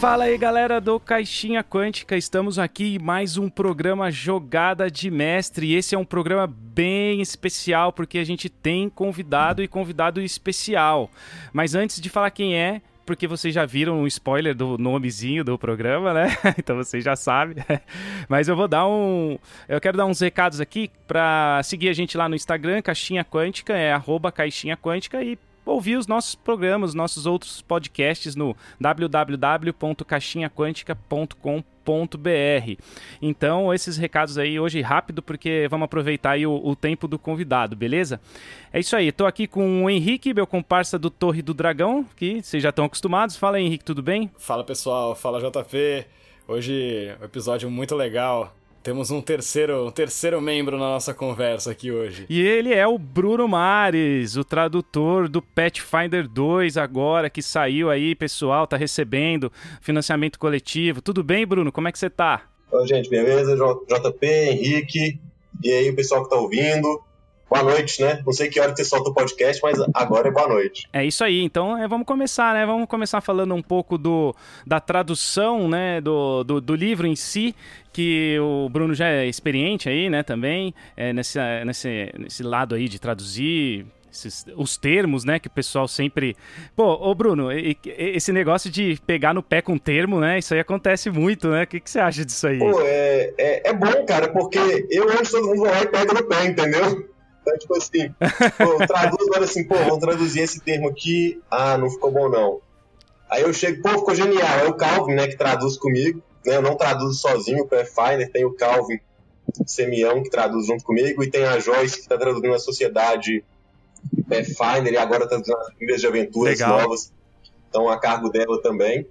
Fala aí galera do Caixinha Quântica, estamos aqui em mais um programa Jogada de Mestre. Esse é um programa bem especial porque a gente tem convidado e convidado especial. Mas antes de falar quem é, porque vocês já viram um spoiler do nomezinho do programa, né? então vocês já sabem. Mas eu vou dar um. Eu quero dar uns recados aqui para seguir a gente lá no Instagram, Caixinha Quântica, é arroba Caixinha Quântica, e ouvir os nossos programas, nossos outros podcasts no www.caixinhaquântica.com.br. Então, esses recados aí hoje rápido, porque vamos aproveitar aí o, o tempo do convidado, beleza? É isso aí, estou aqui com o Henrique, meu comparsa do Torre do Dragão, que vocês já estão acostumados. Fala Henrique, tudo bem? Fala pessoal, fala JP. Hoje, um episódio muito legal. Temos um terceiro, um terceiro membro na nossa conversa aqui hoje. E ele é o Bruno Mares, o tradutor do Pathfinder 2 agora, que saiu aí, pessoal, tá recebendo financiamento coletivo. Tudo bem, Bruno? Como é que você tá? Oi, gente, beleza? JP, Henrique, e aí o pessoal que tá ouvindo boa noite, né? Não sei que hora você solta o podcast, mas agora é boa noite. É isso aí. Então é, vamos começar, né? Vamos começar falando um pouco do, da tradução, né? Do, do, do livro em si, que o Bruno já é experiente aí, né? Também é, nesse, nesse, nesse lado aí de traduzir esses, os termos, né, que o pessoal sempre. Pô, ô Bruno, esse negócio de pegar no pé com termo, né? Isso aí acontece muito, né? O que, que você acha disso aí? Pô, é, é, é bom, cara, porque eu antes todo mundo vai lá e pega no pé, entendeu? Então, tipo assim, pô, traduz agora assim, pô, vou traduzir esse termo aqui, ah, não ficou bom não. Aí eu chego, pô, ficou genial. É o Calvin, né, que traduz comigo. Né? Eu não traduzo sozinho, o Pathfinder, tem o Calvin Semião, que traduz junto comigo, e tem a Joyce, que está traduzindo a Sociedade Pathfinder, e agora está traduzindo as Trilhas de Aventuras Legal. Novas. Então, a cargo dela também.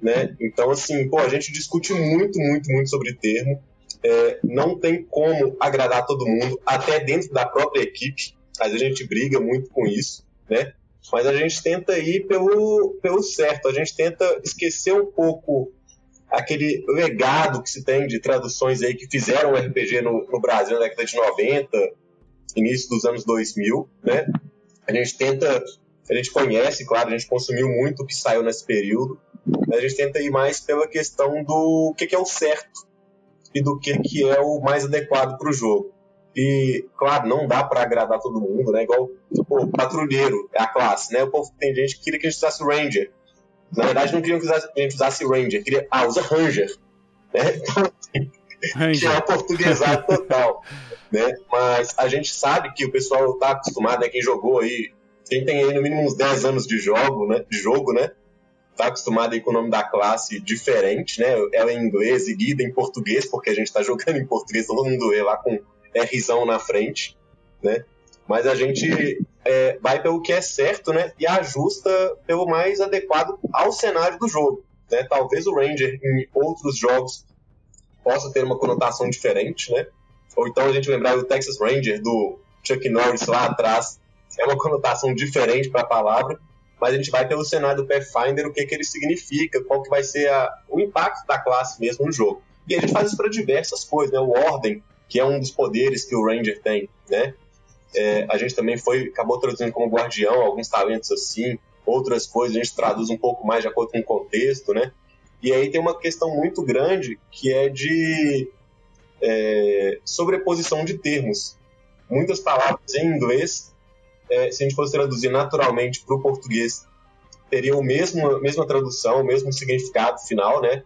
Né? Então, assim, pô, a gente discute muito, muito, muito sobre termo é, não tem como agradar todo mundo, até dentro da própria equipe. Às vezes a gente briga muito com isso, né? Mas a gente tenta ir pelo, pelo certo, a gente tenta esquecer um pouco aquele legado que se tem de traduções aí que fizeram o RPG no, no Brasil na década de 90, início dos anos 2000, né? A gente tenta, a gente conhece, claro, a gente consumiu muito o que saiu nesse período, mas a gente tenta ir mais pela questão do que, que é o certo, e do que, que é o mais adequado para o jogo. E, claro, não dá para agradar todo mundo, né? Igual, o patrulheiro é a classe, né? O povo tem gente que queria que a gente usasse Ranger. Na verdade, não queriam que a gente usasse Ranger, queria, ah, usa Ranger. Né? Então, Ranger. tinha portuguesado total. né? Mas a gente sabe que o pessoal tá acostumado, né? Quem jogou aí, quem tem aí no mínimo uns 10 anos de jogo, né? De jogo, né? Está acostumado aí com o nome da classe diferente, né? Ela é em inglês e guida em português, porque a gente está jogando em português, todo mundo vê lá com Rzão na frente, né? Mas a gente é, vai pelo que é certo, né? E ajusta pelo mais adequado ao cenário do jogo. Né? Talvez o Ranger em outros jogos possa ter uma conotação diferente, né? Ou então a gente lembrar do Texas Ranger do Chuck Norris lá atrás, é uma conotação diferente para a palavra mas a gente vai pelo cenário do Pathfinder, o que, que ele significa, qual que vai ser a, o impacto da classe mesmo no jogo. E a gente faz isso para diversas coisas, né? O Ordem, que é um dos poderes que o Ranger tem, né? É, a gente também foi, acabou traduzindo como guardião, alguns talentos assim, outras coisas a gente traduz um pouco mais de acordo com o contexto, né? E aí tem uma questão muito grande que é de é, sobreposição de termos. Muitas palavras em inglês é, se a gente fosse traduzir naturalmente para o português, teria o mesmo, a mesma tradução, o mesmo significado final, né?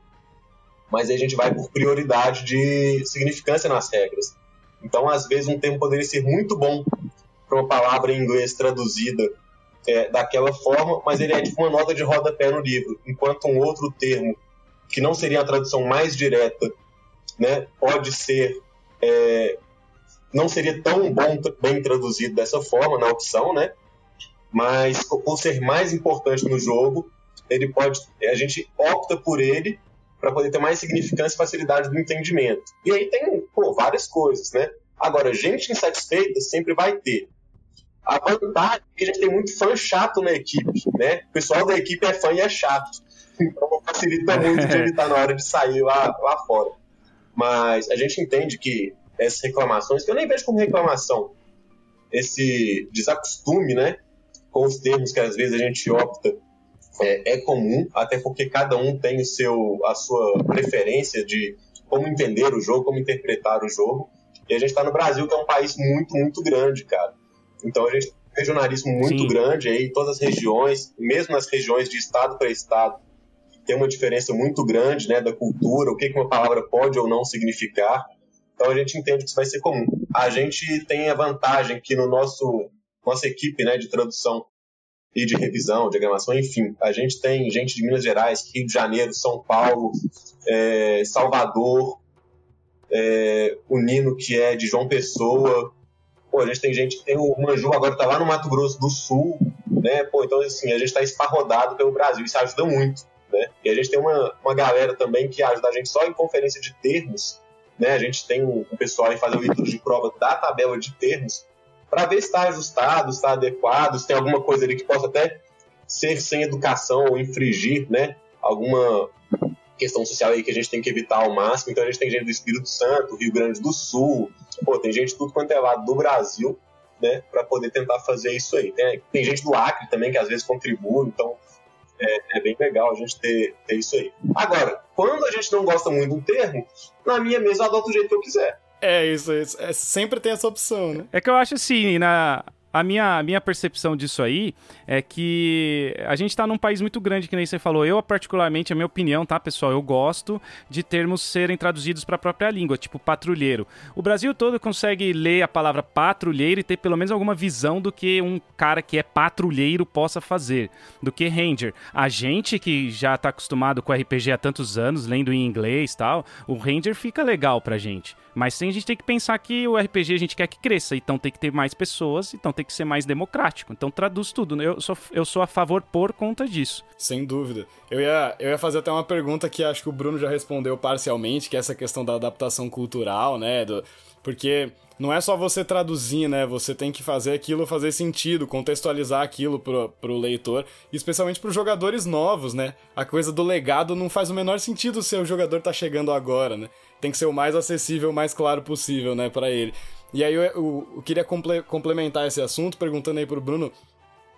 Mas aí a gente vai por prioridade de significância nas regras. Então, às vezes, um termo poderia ser muito bom para uma palavra em inglês traduzida é, daquela forma, mas ele é tipo uma nota de rodapé no livro, enquanto um outro termo, que não seria a tradução mais direta, né, pode ser é, não seria tão bom, bem traduzido dessa forma na opção, né? Mas por ser mais importante no jogo, ele pode, a gente opta por ele para poder ter mais significância e facilidade do entendimento. E aí tem pô, várias coisas, né? Agora, gente insatisfeita sempre vai ter. A vantagem é que a gente tem muito fã chato na equipe, né? O pessoal da equipe é fã e é chato. Então facilita muito de ele estar na hora de sair lá, lá fora. Mas a gente entende que essas reclamações, que eu nem vejo como reclamação, esse desacostume, né, com os termos que às vezes a gente opta é, é comum, até porque cada um tem o seu, a sua preferência de como entender o jogo, como interpretar o jogo. E a gente está no Brasil, que é um país muito, muito grande, cara. Então a gente tem um regionalismo muito Sim. grande aí, todas as regiões, mesmo nas regiões de estado para estado, tem uma diferença muito grande né, da cultura, o que, que uma palavra pode ou não significar. Então a gente entende que isso vai ser comum. A gente tem a vantagem que no nosso nossa equipe né, de tradução e de revisão, diagramação, enfim, a gente tem gente de Minas Gerais, Rio de Janeiro, São Paulo, é, Salvador, é, o Nino que é de João Pessoa, pô, a gente tem gente, tem o Manju agora está lá no Mato Grosso do Sul, né, pô, então assim, a gente está esparrodado pelo Brasil, isso ajuda muito, né, e a gente tem uma, uma galera também que ajuda a gente só em conferência de termos, né, a gente tem um pessoal aí fazendo leitura de prova da tabela de termos, para ver se está ajustado, se está adequado, se tem alguma coisa ali que possa até ser sem educação ou infringir, né, alguma questão social aí que a gente tem que evitar ao máximo. Então a gente tem gente do Espírito Santo, Rio Grande do Sul, pô, tem gente tudo quanto é lado do Brasil, né, para poder tentar fazer isso aí. Tem, tem gente do Acre também que às vezes contribui, então é, é, bem legal a gente ter, ter isso aí. Agora, quando a gente não gosta muito do termo, na minha mesa eu adoto o jeito que eu quiser. É isso, é isso. É, sempre tem essa opção, né? É que eu acho assim, na, a minha, a minha percepção disso aí é que a gente está num país muito grande, que nem você falou. Eu, particularmente, a minha opinião, tá, pessoal? Eu gosto de termos serem traduzidos para a própria língua, tipo patrulheiro. O Brasil todo consegue ler a palavra patrulheiro e ter pelo menos alguma visão do que um cara que é patrulheiro possa fazer, do que ranger. A gente que já está acostumado com RPG há tantos anos, lendo em inglês tal, o ranger fica legal pra gente. Mas sim, a gente tem que pensar que o RPG a gente quer que cresça, então tem que ter mais pessoas, então tem que ser mais democrático. Então traduz tudo. Né? Eu sou, eu sou a favor por conta disso. Sem dúvida. Eu ia, eu ia fazer até uma pergunta que acho que o Bruno já respondeu parcialmente, que é essa questão da adaptação cultural, né? Do, porque não é só você traduzir, né? Você tem que fazer aquilo fazer sentido, contextualizar aquilo pro, pro leitor, especialmente pros jogadores novos, né? A coisa do legado não faz o menor sentido se o jogador tá chegando agora, né? Tem que ser o mais acessível, o mais claro possível, né, para ele. E aí eu, eu, eu queria comple complementar esse assunto perguntando aí pro Bruno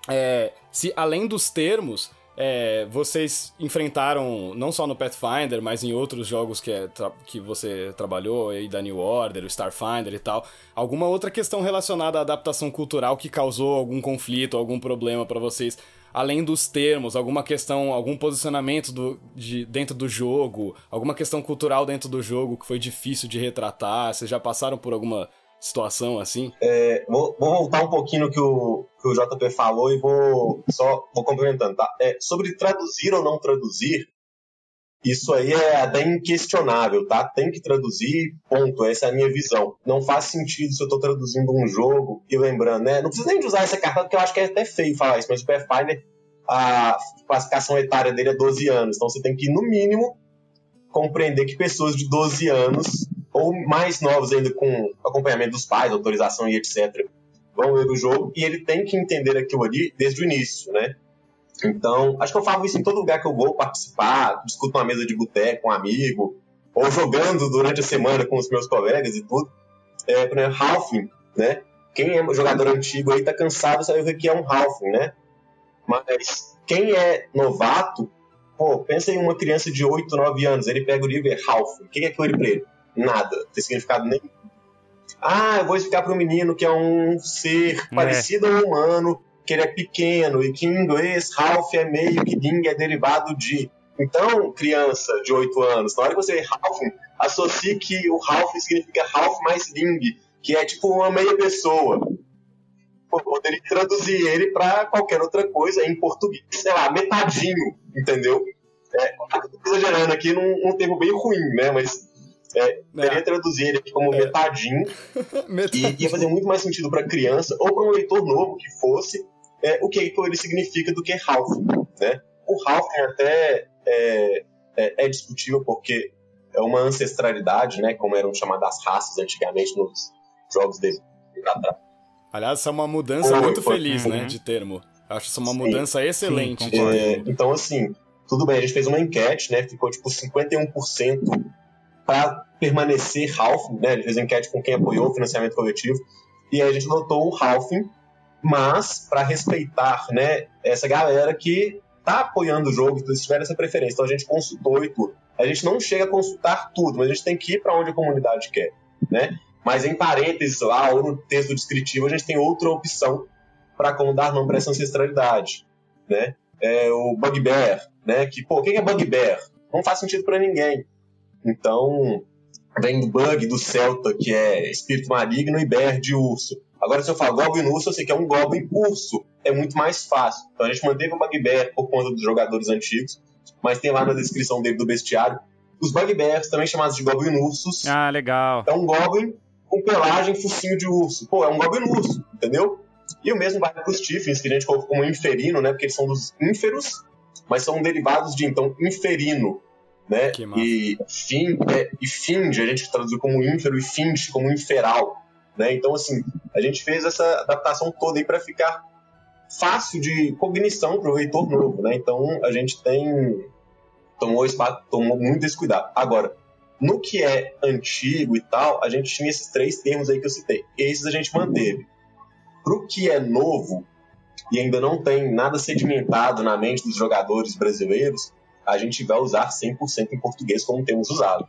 é, se além dos termos é, vocês enfrentaram, não só no Pathfinder, mas em outros jogos que, é, que você trabalhou, aí da New Order, o Starfinder e tal, alguma outra questão relacionada à adaptação cultural que causou algum conflito, algum problema para vocês, além dos termos, alguma questão, algum posicionamento do, de, dentro do jogo, alguma questão cultural dentro do jogo que foi difícil de retratar, vocês já passaram por alguma situação assim? É, vou, vou, voltar um pouquinho no que o, que o JP falou e vou só vou complementando, tá? É, sobre traduzir ou não traduzir, isso aí é até inquestionável, tá? Tem que traduzir, ponto. Essa é a minha visão. Não faz sentido se eu estou traduzindo um jogo e lembrando, né? Não precisa nem de usar essa carta, porque eu acho que é até feio falar isso, mas o Pathfinder, a classificação etária dele é 12 anos. Então você tem que, no mínimo, compreender que pessoas de 12 anos ou mais novos ainda com acompanhamento dos pais, autorização e etc. vão ler o jogo e ele tem que entender aquilo ali desde o início, né? Então, acho que eu falo isso em todo lugar que eu vou participar, discuto uma mesa de boteco com um amigo, ou jogando durante a semana com os meus colegas e tudo. É, por exemplo, Halfling, né? Quem é jogador antigo aí tá cansado de saber o que é um Halfling, né? Mas quem é novato, pô, pensa em uma criança de 8, 9 anos, ele pega o livro e é Halfling. O que é aquilo ali pra ele? Nada, não tem significado nenhum. Ah, eu vou explicar para um menino que é um ser é. parecido a um humano, que ele é pequeno e que em inglês Ralph é meio que Ding é derivado de. Então, criança de 8 anos, na hora que você Ralph, associe que o Ralph significa Ralph mais Ding, que é tipo uma meia pessoa. Poderia traduzir ele para qualquer outra coisa em português, sei lá, metadinho, entendeu? É, exagerando aqui num, num termo bem ruim, né? Mas é, poderia é. traduzir ele aqui como é. metadinho, metadinho. E ia fazer muito mais sentido para criança ou para um leitor novo que fosse é, o que ele significa do que Ralph. Né? O Ralph até é, é, é, discutível porque é uma ancestralidade, né, como eram chamadas raças antigamente nos jogos dele. Aliás, essa é uma mudança foi, muito foi, feliz, foi, né, uhum. de termo. Acho isso uma mudança Sim. excelente. Sim, é, então, assim, tudo bem, a gente fez uma enquete, né, ficou tipo 51% para permanecer Ralph, né? Ele fez enquete com quem apoiou o financiamento coletivo e a gente notou o Ralph, mas para respeitar, né, essa galera que tá apoiando o jogo, se tiver essa preferência, então a gente consultou e tudo. A gente não chega a consultar tudo, mas a gente tem que ir para onde a comunidade quer, né? Mas em parênteses lá, ou no texto descritivo, a gente tem outra opção para como dar nome para essa ancestralidade, né? É o Bugbear, né? Que, pô, o que é Bugbear? Não faz sentido para ninguém. Então, vem do bug do Celta, que é espírito maligno, e bear de urso. Agora, se eu falar Goblin Urso, eu sei que é um Goblin Urso. É muito mais fácil. Então a gente manteve o Bugbear por conta dos jogadores antigos, mas tem lá na descrição dele do bestiário. Os Bugbears, também chamados de Goblin Ursos. Ah, legal. É um Goblin com pelagem focinho de urso. Pô, é um Goblin Urso, entendeu? E o mesmo vale para os Tiffins, que a gente colocou como inferino, né? Porque eles são dos ínferos, mas são derivados de, então, inferino, né? E, fin, é, e finge, a gente traduziu como ínfero e finge como inferal. Né? Então, assim, a gente fez essa adaptação toda aí para ficar fácil de cognição para o leitor novo. Né? Então, a gente tem tomou, tomou muito esse cuidado. Agora, no que é antigo e tal, a gente tinha esses três termos aí que eu citei. Esses a gente manteve. Para o que é novo e ainda não tem nada sedimentado na mente dos jogadores brasileiros, a gente vai usar 100% em português como temos usado.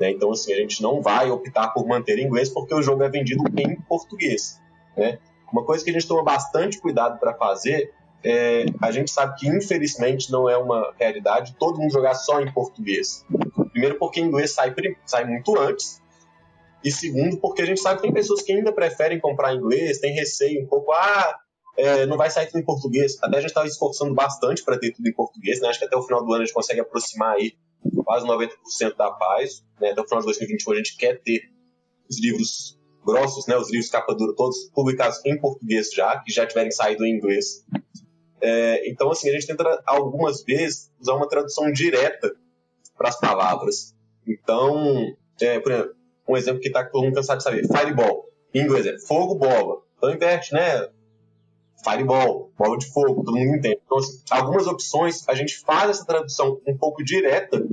Né? Então, assim, a gente não vai optar por manter em inglês porque o jogo é vendido em português. Né? Uma coisa que a gente toma bastante cuidado para fazer é, a gente sabe que infelizmente não é uma realidade todo mundo jogar só em português. Primeiro porque inglês sai, sai muito antes, e segundo porque a gente sabe que tem pessoas que ainda preferem comprar inglês, tem receio um pouco, ah, é, não vai sair tudo em português. Até a gente estava esforçando bastante para ter tudo em português, né? acho que até o final do ano a gente consegue aproximar aí quase 90% da paz. Né? Até o final de 2021 a gente quer ter os livros grossos, né? os livros capa dura, todos publicados em português já, que já tiverem saído em inglês. É, então, assim, a gente tenta algumas vezes usar uma tradução direta para as palavras. Então, é, por exemplo, um exemplo que está todo mundo cansado de saber: fireball. Em inglês é fogo, bola. Então inverte, né? Fireball, bola de fogo, todo mundo entende. Então, assim, algumas opções a gente faz essa tradução um pouco direta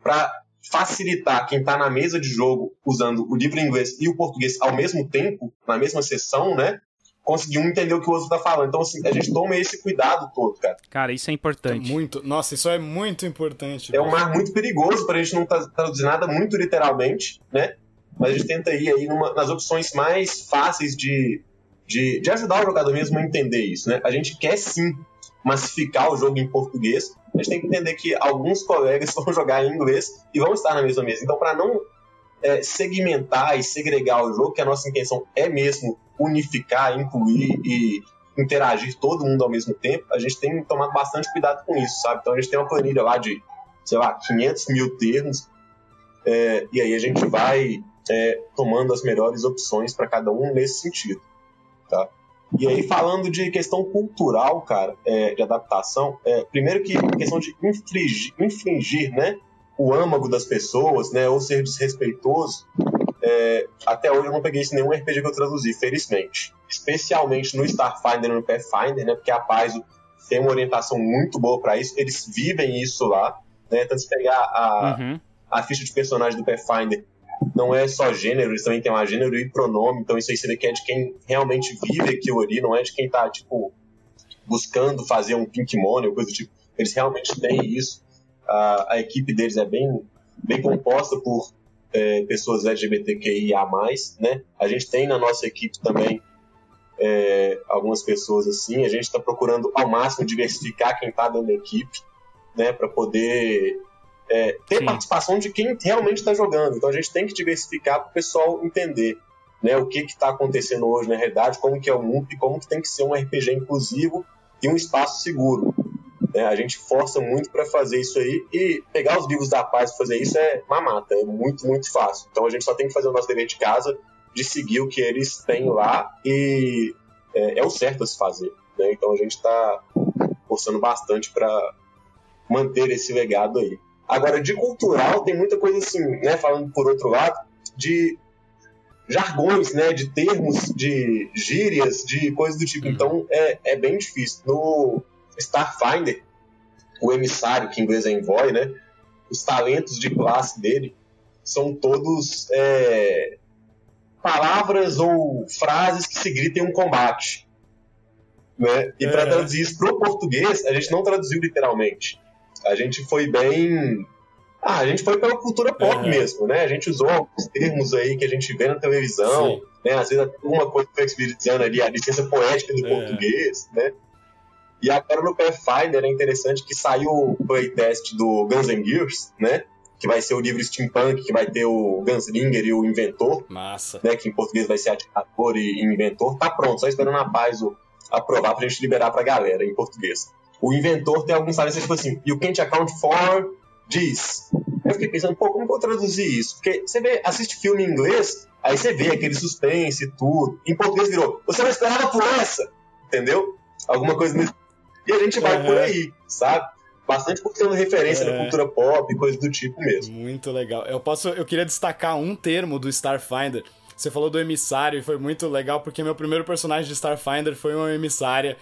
para facilitar quem está na mesa de jogo usando o livro em inglês e o português ao mesmo tempo, na mesma sessão, né? Conseguir um entender o que o outro está falando. Então, assim, a gente toma esse cuidado todo, cara. Cara, isso é importante. É muito. Nossa, isso é muito importante. É um mar muito perigoso para a gente não traduzir nada muito literalmente, né? Mas a gente tenta ir aí numa, nas opções mais fáceis de, de, de ajudar o jogador mesmo a entender isso, né? A gente quer sim massificar o jogo em português, a gente tem que entender que alguns colegas vão jogar em inglês e vão estar na mesma mesa. Então, para não é, segmentar e segregar o jogo, que a nossa intenção é mesmo unificar, incluir e interagir todo mundo ao mesmo tempo, a gente tem tomado bastante cuidado com isso, sabe? Então a gente tem uma planilha lá de, sei lá, 500 mil termos, é, e aí a gente vai é, tomando as melhores opções para cada um nesse sentido, tá? E aí, falando de questão cultural, cara, é, de adaptação, é, primeiro que questão de infligir, infringir, né, o âmago das pessoas, né, ou ser desrespeitoso, é, até hoje eu não peguei isso em nenhum RPG que eu traduzi, felizmente. Especialmente no Starfinder e no Pathfinder, né, porque a Paizo tem uma orientação muito boa para isso, eles vivem isso lá, né, tanto se pegar a, uhum. a ficha de personagem do Pathfinder, não é só gênero, eles também têm uma gênero e pronome, então isso aí vê que é de quem realmente vive aquilo ali, não é de quem tá, tipo, buscando fazer um pink money ou coisa do tipo. Eles realmente têm isso. A, a equipe deles é bem, bem composta por é, pessoas LGBTQIA+, né? A gente tem na nossa equipe também é, algumas pessoas assim, a gente está procurando ao máximo diversificar quem está dentro da equipe, né, para poder é, ter Sim. participação de quem realmente está jogando. Então a gente tem que diversificar para o pessoal entender né, o que está acontecendo hoje na realidade, como que é o mundo e como que tem que ser um RPG inclusivo e um espaço seguro. Né? A gente força muito para fazer isso aí e pegar os livros da paz para fazer isso é mamata, é muito, muito fácil. Então a gente só tem que fazer o nosso dever de casa de seguir o que eles têm lá e é, é o certo a se fazer. Né? Então a gente está forçando bastante para manter esse legado aí. Agora, de cultural, tem muita coisa assim, né? Falando por outro lado, de jargões, né? De termos, de gírias, de coisas do tipo. Uhum. Então, é, é bem difícil. No Starfinder, o emissário, que em inglês é envoy, né? Os talentos de classe dele são todos é, palavras ou frases que se gritam em um combate. Né? E para traduzir isso pro português, a gente não traduziu literalmente. A gente foi bem. Ah, a gente foi pela cultura pop mesmo, né? A gente usou alguns termos aí que a gente vê na televisão, Sim. né? Às vezes alguma coisa que foi dizendo ali, a licença poética do é. português, né? E agora no Pathfinder é interessante que saiu o playtest do Guns N' Gears, né? Que vai ser o livro Steampunk, que vai ter o Gunslinger e o Inventor. Massa. Né? Que em português vai ser Atirador e Inventor. Tá pronto, só esperando a paz aprovar pra gente liberar pra galera em português. O Inventor tem alguns talentos tipo assim, you can't account for this. Eu fiquei pensando, pô, como eu vou traduzir isso? Porque você vê, assiste filme em inglês, aí você vê aquele suspense e tudo. Em português virou, você não esperava por essa, entendeu? Alguma coisa nesse e a gente vai uhum. por aí, sabe? Bastante por tendo referência é. na cultura pop, coisa do tipo mesmo. Muito legal. Eu posso, eu queria destacar um termo do Starfinder. Você falou do emissário e foi muito legal porque meu primeiro personagem de Starfinder foi uma emissária.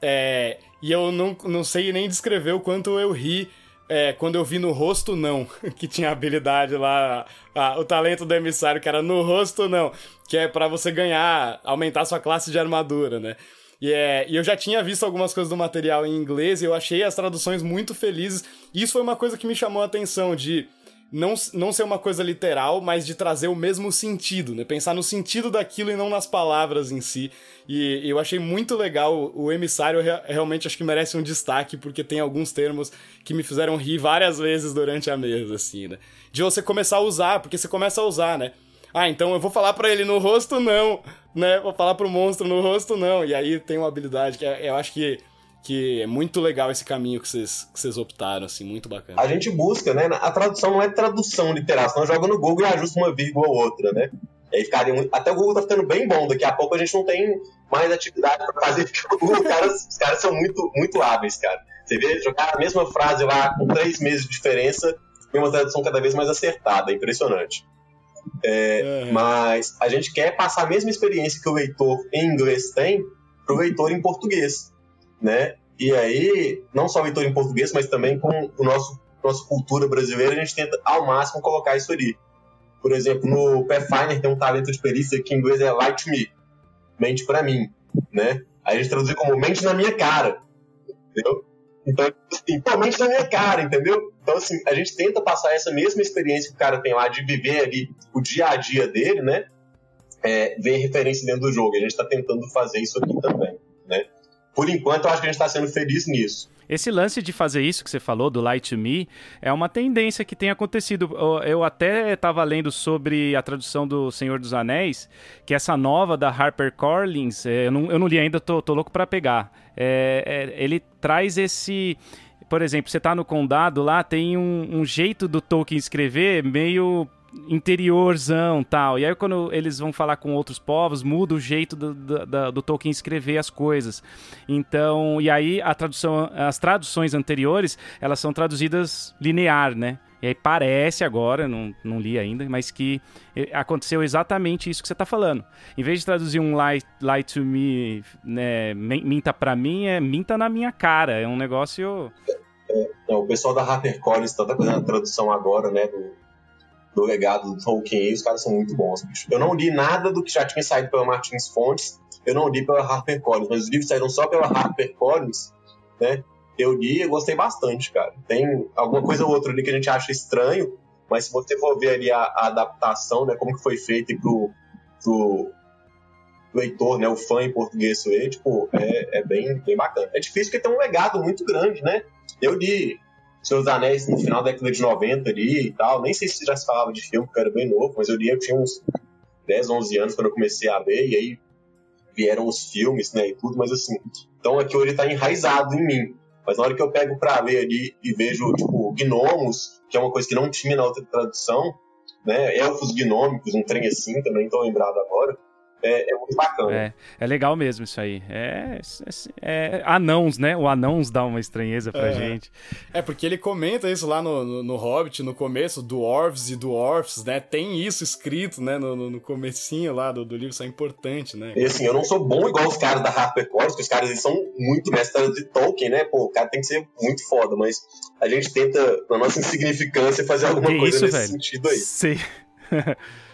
É, e eu não, não sei nem descrever o quanto eu ri é, quando eu vi no rosto não, que tinha habilidade lá, a, o talento do emissário, que era no rosto não, que é para você ganhar, aumentar sua classe de armadura, né? E, é, e eu já tinha visto algumas coisas do material em inglês e eu achei as traduções muito felizes. E isso foi uma coisa que me chamou a atenção, de não, não ser uma coisa literal, mas de trazer o mesmo sentido, né? Pensar no sentido daquilo e não nas palavras em si. E, e eu achei muito legal. O emissário realmente acho que merece um destaque, porque tem alguns termos que me fizeram rir várias vezes durante a mesa, assim, né? De você começar a usar, porque você começa a usar, né? Ah, então eu vou falar para ele no rosto não, né? Vou falar pro monstro no rosto não. E aí tem uma habilidade que é, eu acho que que é muito legal esse caminho que vocês, que vocês optaram, assim, muito bacana. A gente busca, né? A tradução não é tradução literal, senão joga no Google e ajusta uma vírgula ou outra, né? E aí ficaria muito... Até o Google tá ficando bem bom, daqui a pouco a gente não tem mais atividade para fazer, porque o Google, caras, os caras são muito, muito hábeis, cara. Você vê jogar a mesma frase lá com três meses de diferença, tem uma tradução cada vez mais acertada, é impressionante. É, uhum. Mas a gente quer passar a mesma experiência que o leitor em inglês tem para o leitor em português, né? E aí, não só o leitor em português, mas também com o nosso nossa cultura brasileira, a gente tenta ao máximo colocar isso ali. Por exemplo, no Pathfinder tem um talento de perícia que em inglês é light me, mente para mim, né? Aí a gente traduz como mente na minha cara, entendeu? Então, assim, totalmente na minha cara, entendeu? Então, assim, a gente tenta passar essa mesma experiência que o cara tem lá de viver ali o dia a dia dele, né? É, ver referência dentro do jogo. A gente está tentando fazer isso aqui também, né? Por enquanto, eu acho que a gente está sendo feliz nisso. Esse lance de fazer isso que você falou, do Light Me, é uma tendência que tem acontecido. Eu até estava lendo sobre a tradução do Senhor dos Anéis, que essa nova da Harper Collins, é, eu não, eu não li ainda, tô, tô louco para pegar. É, é, ele traz esse por exemplo, você está no condado lá, tem um, um, jeito do Tolkien escrever meio interiorzão tal. E aí quando eles vão falar com outros povos, muda o jeito do, do, do, Tolkien escrever as coisas. Então, e aí a tradução, as traduções anteriores, elas são traduzidas linear, né? E aí parece agora, não, não li ainda, mas que aconteceu exatamente isso que você está falando. Em vez de traduzir um lie, lie to me, né, minta para mim, é minta na minha cara. É um negócio... É, o pessoal da HarperCollins está fazendo a tradução agora, né, do, do legado do Tolkien, e os caras são muito bons, bicho. Eu não li nada do que já tinha saído pela Martins Fontes, eu não li pela HarperCollins, mas os livros saíram só pela HarperCollins, né? Eu li e gostei bastante, cara. Tem alguma coisa ou outra ali que a gente acha estranho, mas se você for ver ali a, a adaptação, né, como que foi feita pro, pro leitor, né, o fã em português ler, tipo, é, é bem, bem bacana. É difícil porque tem um legado muito grande, né? Eu li Dos Anéis no final da década de 90 ali e tal. Nem sei se já se falava de filme, porque eu era bem novo, mas eu li, eu tinha uns 10, 11 anos quando eu comecei a ler, e aí vieram os filmes, né, e tudo, mas assim, então aqui hoje tá enraizado em mim. Mas na hora que eu pego pra ler ali e vejo, tipo, gnomos, que é uma coisa que não tinha na outra tradução, né, elfos gnômicos, um trem assim, também tô lembrado agora, é, é, muito bacana. É, é legal mesmo isso aí. É, é, é anãos, né? O anãos dá uma estranheza pra é. gente. É, porque ele comenta isso lá no, no, no, Hobbit, no começo, dwarves e dwarfs, né? Tem isso escrito, né? No, no, no comecinho lá do, do livro, isso é importante, né? E assim, eu não sou bom igual os caras da HarperCollins, que os caras eles são muito mestres de Tolkien, né? Pô, o cara tem que ser muito foda, mas a gente tenta, na nossa insignificância, fazer alguma que coisa isso, nesse velho? sentido aí. Sim.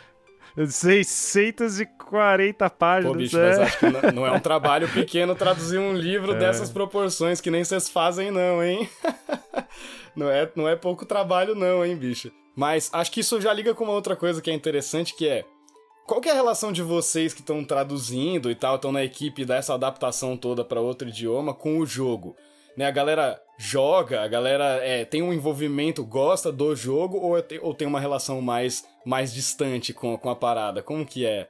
640 páginas. Pô, bicho, é. mas acho que não, é um trabalho pequeno traduzir um livro é. dessas proporções que nem vocês fazem, não, hein? não, é, não é pouco trabalho, não, hein, bicho? Mas acho que isso já liga com uma outra coisa que é interessante, que é. Qual que é a relação de vocês que estão traduzindo e tal, estão na equipe dessa adaptação toda para outro idioma com o jogo? Né, a galera joga, a galera é, tem um envolvimento, gosta do jogo ou, é, ou tem uma relação mais, mais distante com, com a parada? Como que é?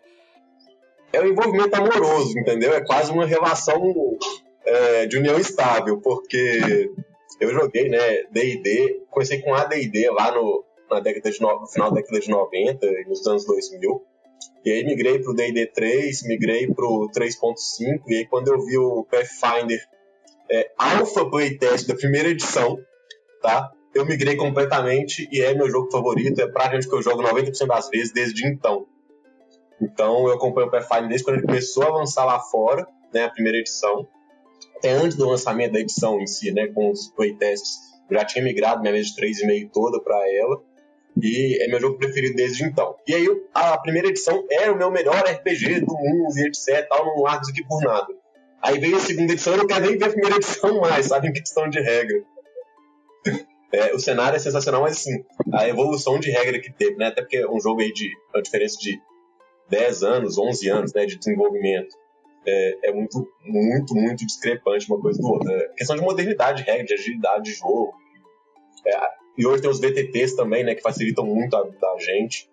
É um envolvimento amoroso, entendeu? É quase uma relação é, de união estável, porque eu joguei, né, D&D, comecei com AD&D lá no, na década de no, no final da década de 90 e nos anos 2000. E aí migrei pro D&D 3, migrei pro 3.5, e aí quando eu vi o Pathfinder é, Alpha Playtest da primeira edição, tá? Eu migrei completamente e é meu jogo favorito, é praticamente que eu jogo 90% das vezes desde então. Então eu acompanho o Pathfinder desde quando ele começou a lançar lá fora, né, a primeira edição. Até antes do lançamento da edição em si, né, com os playtests, eu já tinha migrado minha mesa de 3,5 toda para ela. E é meu jogo preferido desde então. E aí, a primeira edição era o meu melhor RPG do mundo e etc. Tal, não largo isso aqui por nada. Aí veio a segunda edição, eu não quero nem ver a primeira edição mais, sabe? Em questão de regra. É, o cenário é sensacional, mas assim, a evolução de regra que teve, né? Até porque é um jogo aí de uma diferença de 10 anos, 11 anos, né, de desenvolvimento. É, é muito, muito, muito discrepante uma coisa do outro. É questão de modernidade de regra, de agilidade de jogo. É, e hoje tem os VTTs também, né, que facilitam muito a da gente.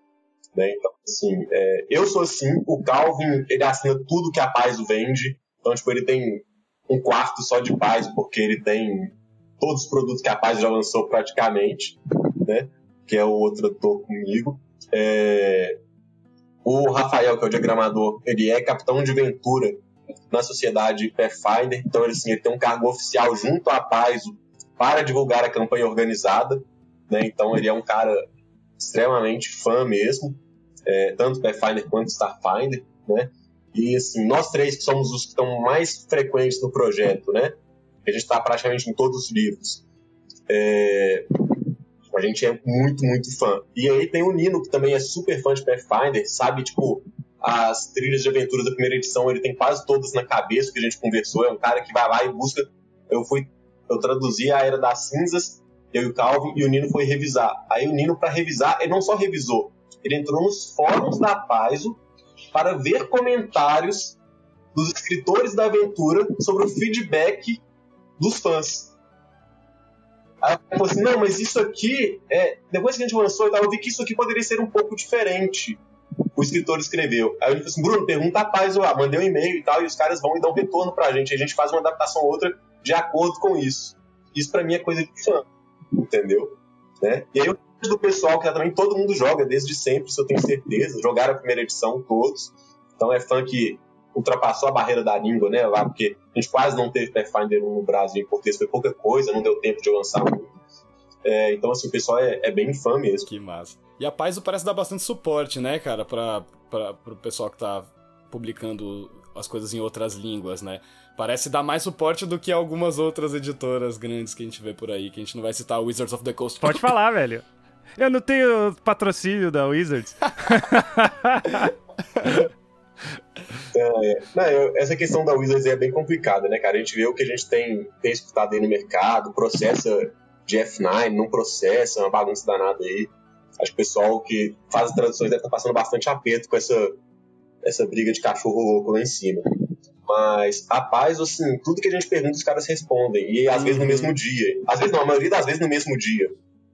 Né? Então, assim, é, eu sou assim, o Calvin, ele assina tudo que a Paizo vende. Então, tipo, ele tem um quarto só de Paizo, porque ele tem todos os produtos que a Paizo já lançou praticamente, né? Que é o outro ator comigo. É... O Rafael, que é o diagramador, ele é capitão de ventura na sociedade Pathfinder. Então, ele, assim, ele tem um cargo oficial junto à Paizo para divulgar a campanha organizada né? Então ele é um cara extremamente fã mesmo, é, tanto Pathfinder quanto Starfinder, né? E assim, nós três que somos os que estão mais frequentes no projeto, né? A gente está praticamente em todos os livros. É, a gente é muito, muito fã. E aí tem o Nino, que também é super fã de Pathfinder, sabe, tipo, as trilhas de aventura da primeira edição, ele tem quase todas na cabeça que a gente conversou. É um cara que vai lá e busca. Eu fui, eu traduzi a Era das Cinzas eu e o Calvin, e o Nino foi revisar. Aí o Nino, para revisar, ele não só revisou, ele entrou nos fóruns da Paizo para ver comentários dos escritores da aventura sobre o feedback dos fãs. Aí ele falou assim: não, mas isso aqui, é... depois que a gente lançou, eu vi que isso aqui poderia ser um pouco diferente. O escritor escreveu. Aí ele falou assim: Bruno, pergunta a Paz lá, mandei um e-mail e tal, e os caras vão e dão retorno pra gente. A gente faz uma adaptação ou outra de acordo com isso. Isso para mim é coisa de fã entendeu? Né? E aí o do pessoal, que também todo mundo joga desde sempre, isso eu tenho certeza. Jogaram a primeira edição todos. Então é fã que ultrapassou a barreira da língua, né? Lá, porque a gente quase não teve Pathfinder 1 no Brasil em português, foi pouca coisa, não deu tempo de lançar um. É, então, assim, o pessoal é, é, bem fã mesmo. Que massa. E a Paizo parece dar bastante suporte, né, cara, pra, pra, pro pessoal que tá publicando as coisas em outras línguas, né? Parece dar mais suporte do que algumas outras editoras grandes que a gente vê por aí, que a gente não vai citar o Wizards of the Coast. Pode falar, velho. Eu não tenho patrocínio da Wizards. é, não, eu, essa questão da Wizards é bem complicada, né, cara? A gente vê o que a gente tem, tem escutado aí no mercado, processa de F9, não processa, é uma bagunça danada aí. Acho que o pessoal que faz as traduções deve estar passando bastante aperto com essa, essa briga de cachorro louco lá em cima. Mas a paz, assim, tudo que a gente pergunta, os caras respondem. E às uhum. vezes no mesmo dia. Às vezes não, a maioria das vezes no mesmo dia.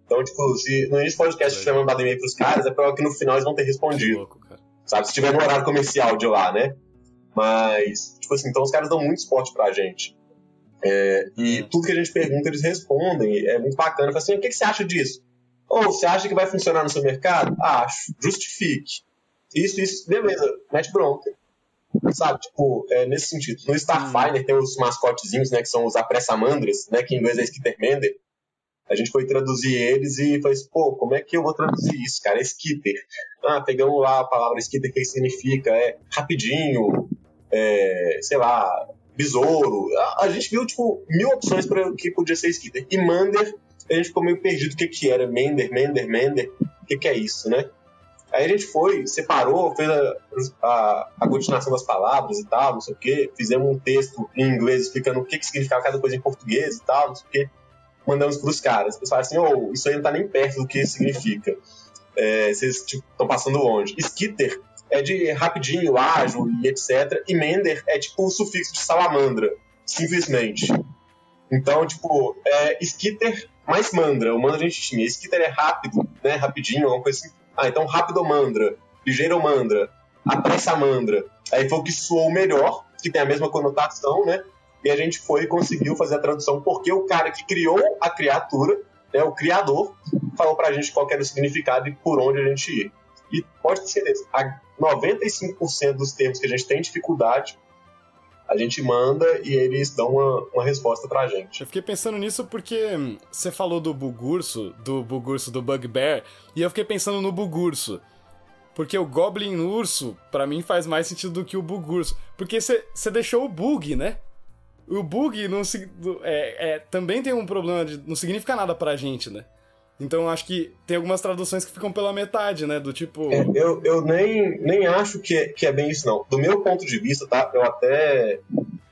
Então, tipo, se no início do podcast tiver mandado e-mail pros caras, é prova que no final eles vão ter respondido. Louco, sabe? Se tiver no horário comercial de lá, né? Mas, tipo assim, então os caras dão muito esporte pra gente. É, e tudo que a gente pergunta, eles respondem. É muito bacana. Fala assim, o que, que você acha disso? Ou você acha que vai funcionar no seu mercado? Acho. Justifique. Isso, isso, beleza. Mete bronca. Sabe, tipo, é, nesse sentido. No Starfinder tem os mascotezinhos, né, que são os apressamandras, né, que em inglês é Skittermander. A gente foi traduzir eles e falou assim, pô, como é que eu vou traduzir isso, cara? É Skitter. Ah, pegamos lá a palavra Skitter, que significa é rapidinho, é, sei lá, besouro. A, a, gente viu, tipo, mil opções para que podia ser Skitter. E Mander, a gente ficou meio perdido o que que era. Mender, Mender, Mender. O que que é isso, né? Aí a gente foi, separou, fez a, a, a continuação das palavras e tal, não sei o quê. Fizemos um texto em inglês explicando o que, que significava cada coisa em português e tal, não sei o quê. Mandamos pros caras. Eles falaram assim, oh, isso aí não tá nem perto do que significa. É, vocês estão tipo, passando longe. Skitter é de rapidinho, ágil e etc. E Mender é tipo o sufixo de salamandra, simplesmente. Então, tipo, é Skitter mais Mandra. O Mandra a gente tinha. Skitter é rápido, né? Rapidinho, alguma coisa assim. Ah, então rápido Mandra, ligeiro Mandra, apressa Mandra. Aí foi o que soou melhor, que tem a mesma conotação, né? E a gente foi e conseguiu fazer a tradução porque o cara que criou a criatura, né, o criador, falou pra gente qual era o significado e por onde a gente ia. E pode ter certeza, 95% dos termos que a gente tem dificuldade, a gente manda e eles dão uma, uma resposta pra gente. Eu fiquei pensando nisso porque você falou do bugurso, do bugurso do Bugbear, e eu fiquei pensando no bugurso. Porque o Goblin Urso, para mim, faz mais sentido do que o Bugurso. Porque você deixou o bug, né? O bug não, é, é, também tem um problema de. não significa nada pra gente, né? Então acho que tem algumas traduções que ficam pela metade, né? Do tipo. É, eu, eu nem, nem acho que é, que é bem isso, não. Do meu ponto de vista, tá? Eu até.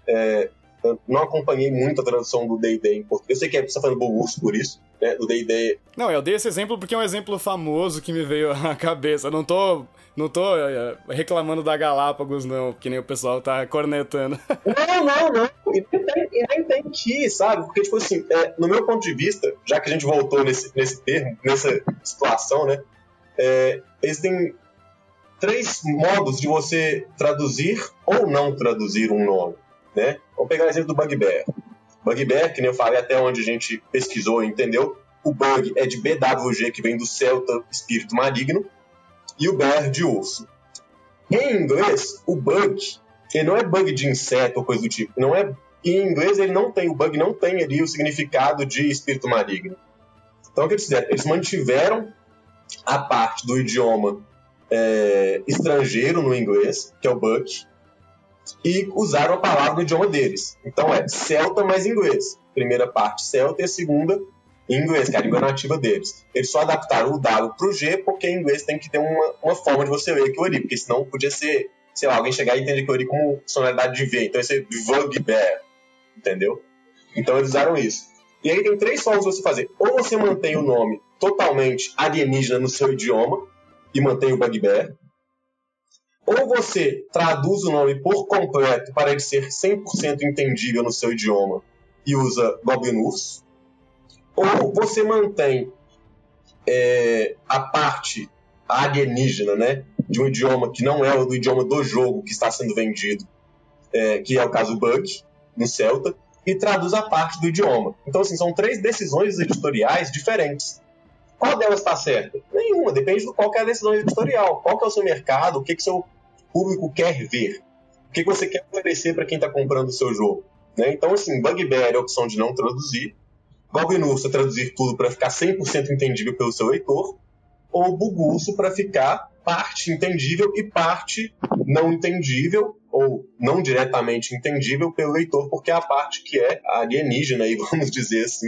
É, eu não acompanhei muito a tradução do D&D em português. Eu sei que é, você tá falando bolurso por isso, né? Do D&D... Não, eu dei esse exemplo porque é um exemplo famoso que me veio à cabeça. Eu não tô não tô é, reclamando da Galápagos, não, que nem o pessoal tá cornetando. Não, não, não. E nem, nem tem que, sabe? Porque, tipo assim, é, no meu ponto de vista, já que a gente voltou nesse, nesse termo, nessa situação, né? É, existem três modos de você traduzir ou não traduzir um nome, né? Vamos pegar o exemplo do Bugbear. Bugbear, que nem eu falei até onde a gente pesquisou e entendeu, o bug é de BWG, que vem do celta espírito maligno, e o bear de urso. Em inglês, o bug, ele não é bug de inseto ou coisa do tipo. Não é, em inglês, ele não tem, o bug não tem ali o significado de espírito maligno. Então, o que eles fizeram? Eles mantiveram a parte do idioma é, estrangeiro no inglês, que é o bug, e usaram a palavra no idioma deles. Então é celta mais inglês. Primeira parte celta e a segunda em inglês, que é a língua nativa deles. Eles só adaptaram o W para o G, porque em inglês tem que ter uma, uma forma de você ler aquilo ali, porque senão podia ser, sei lá, alguém chegar e entender aquilo ali como sonoridade de V, então ia ser Bugbear, entendeu? Então eles usaram isso. E aí tem três formas de você fazer. Ou você mantém o nome totalmente alienígena no seu idioma e mantém o Bugbear, ou você traduz o nome por completo para ele ser 100% entendível no seu idioma e usa Goblin Urso, ou você mantém é, a parte alienígena, né, de um idioma que não é o do idioma do jogo que está sendo vendido, é, que é o caso Bug, no Celta, e traduz a parte do idioma. Então, assim, são três decisões editoriais diferentes. Qual delas está certa? Nenhuma, depende do qual é a decisão editorial, qual é o seu mercado, o que, que seu público quer ver, o que, que você quer oferecer para quem está comprando o seu jogo. Né? Então, assim, Bugbear é a opção de não traduzir, Gognusso traduzir tudo para ficar 100% entendível pelo seu leitor, ou Bugurso para ficar parte entendível e parte não entendível, ou não diretamente entendível pelo leitor, porque é a parte que é alienígena, aí, vamos dizer assim,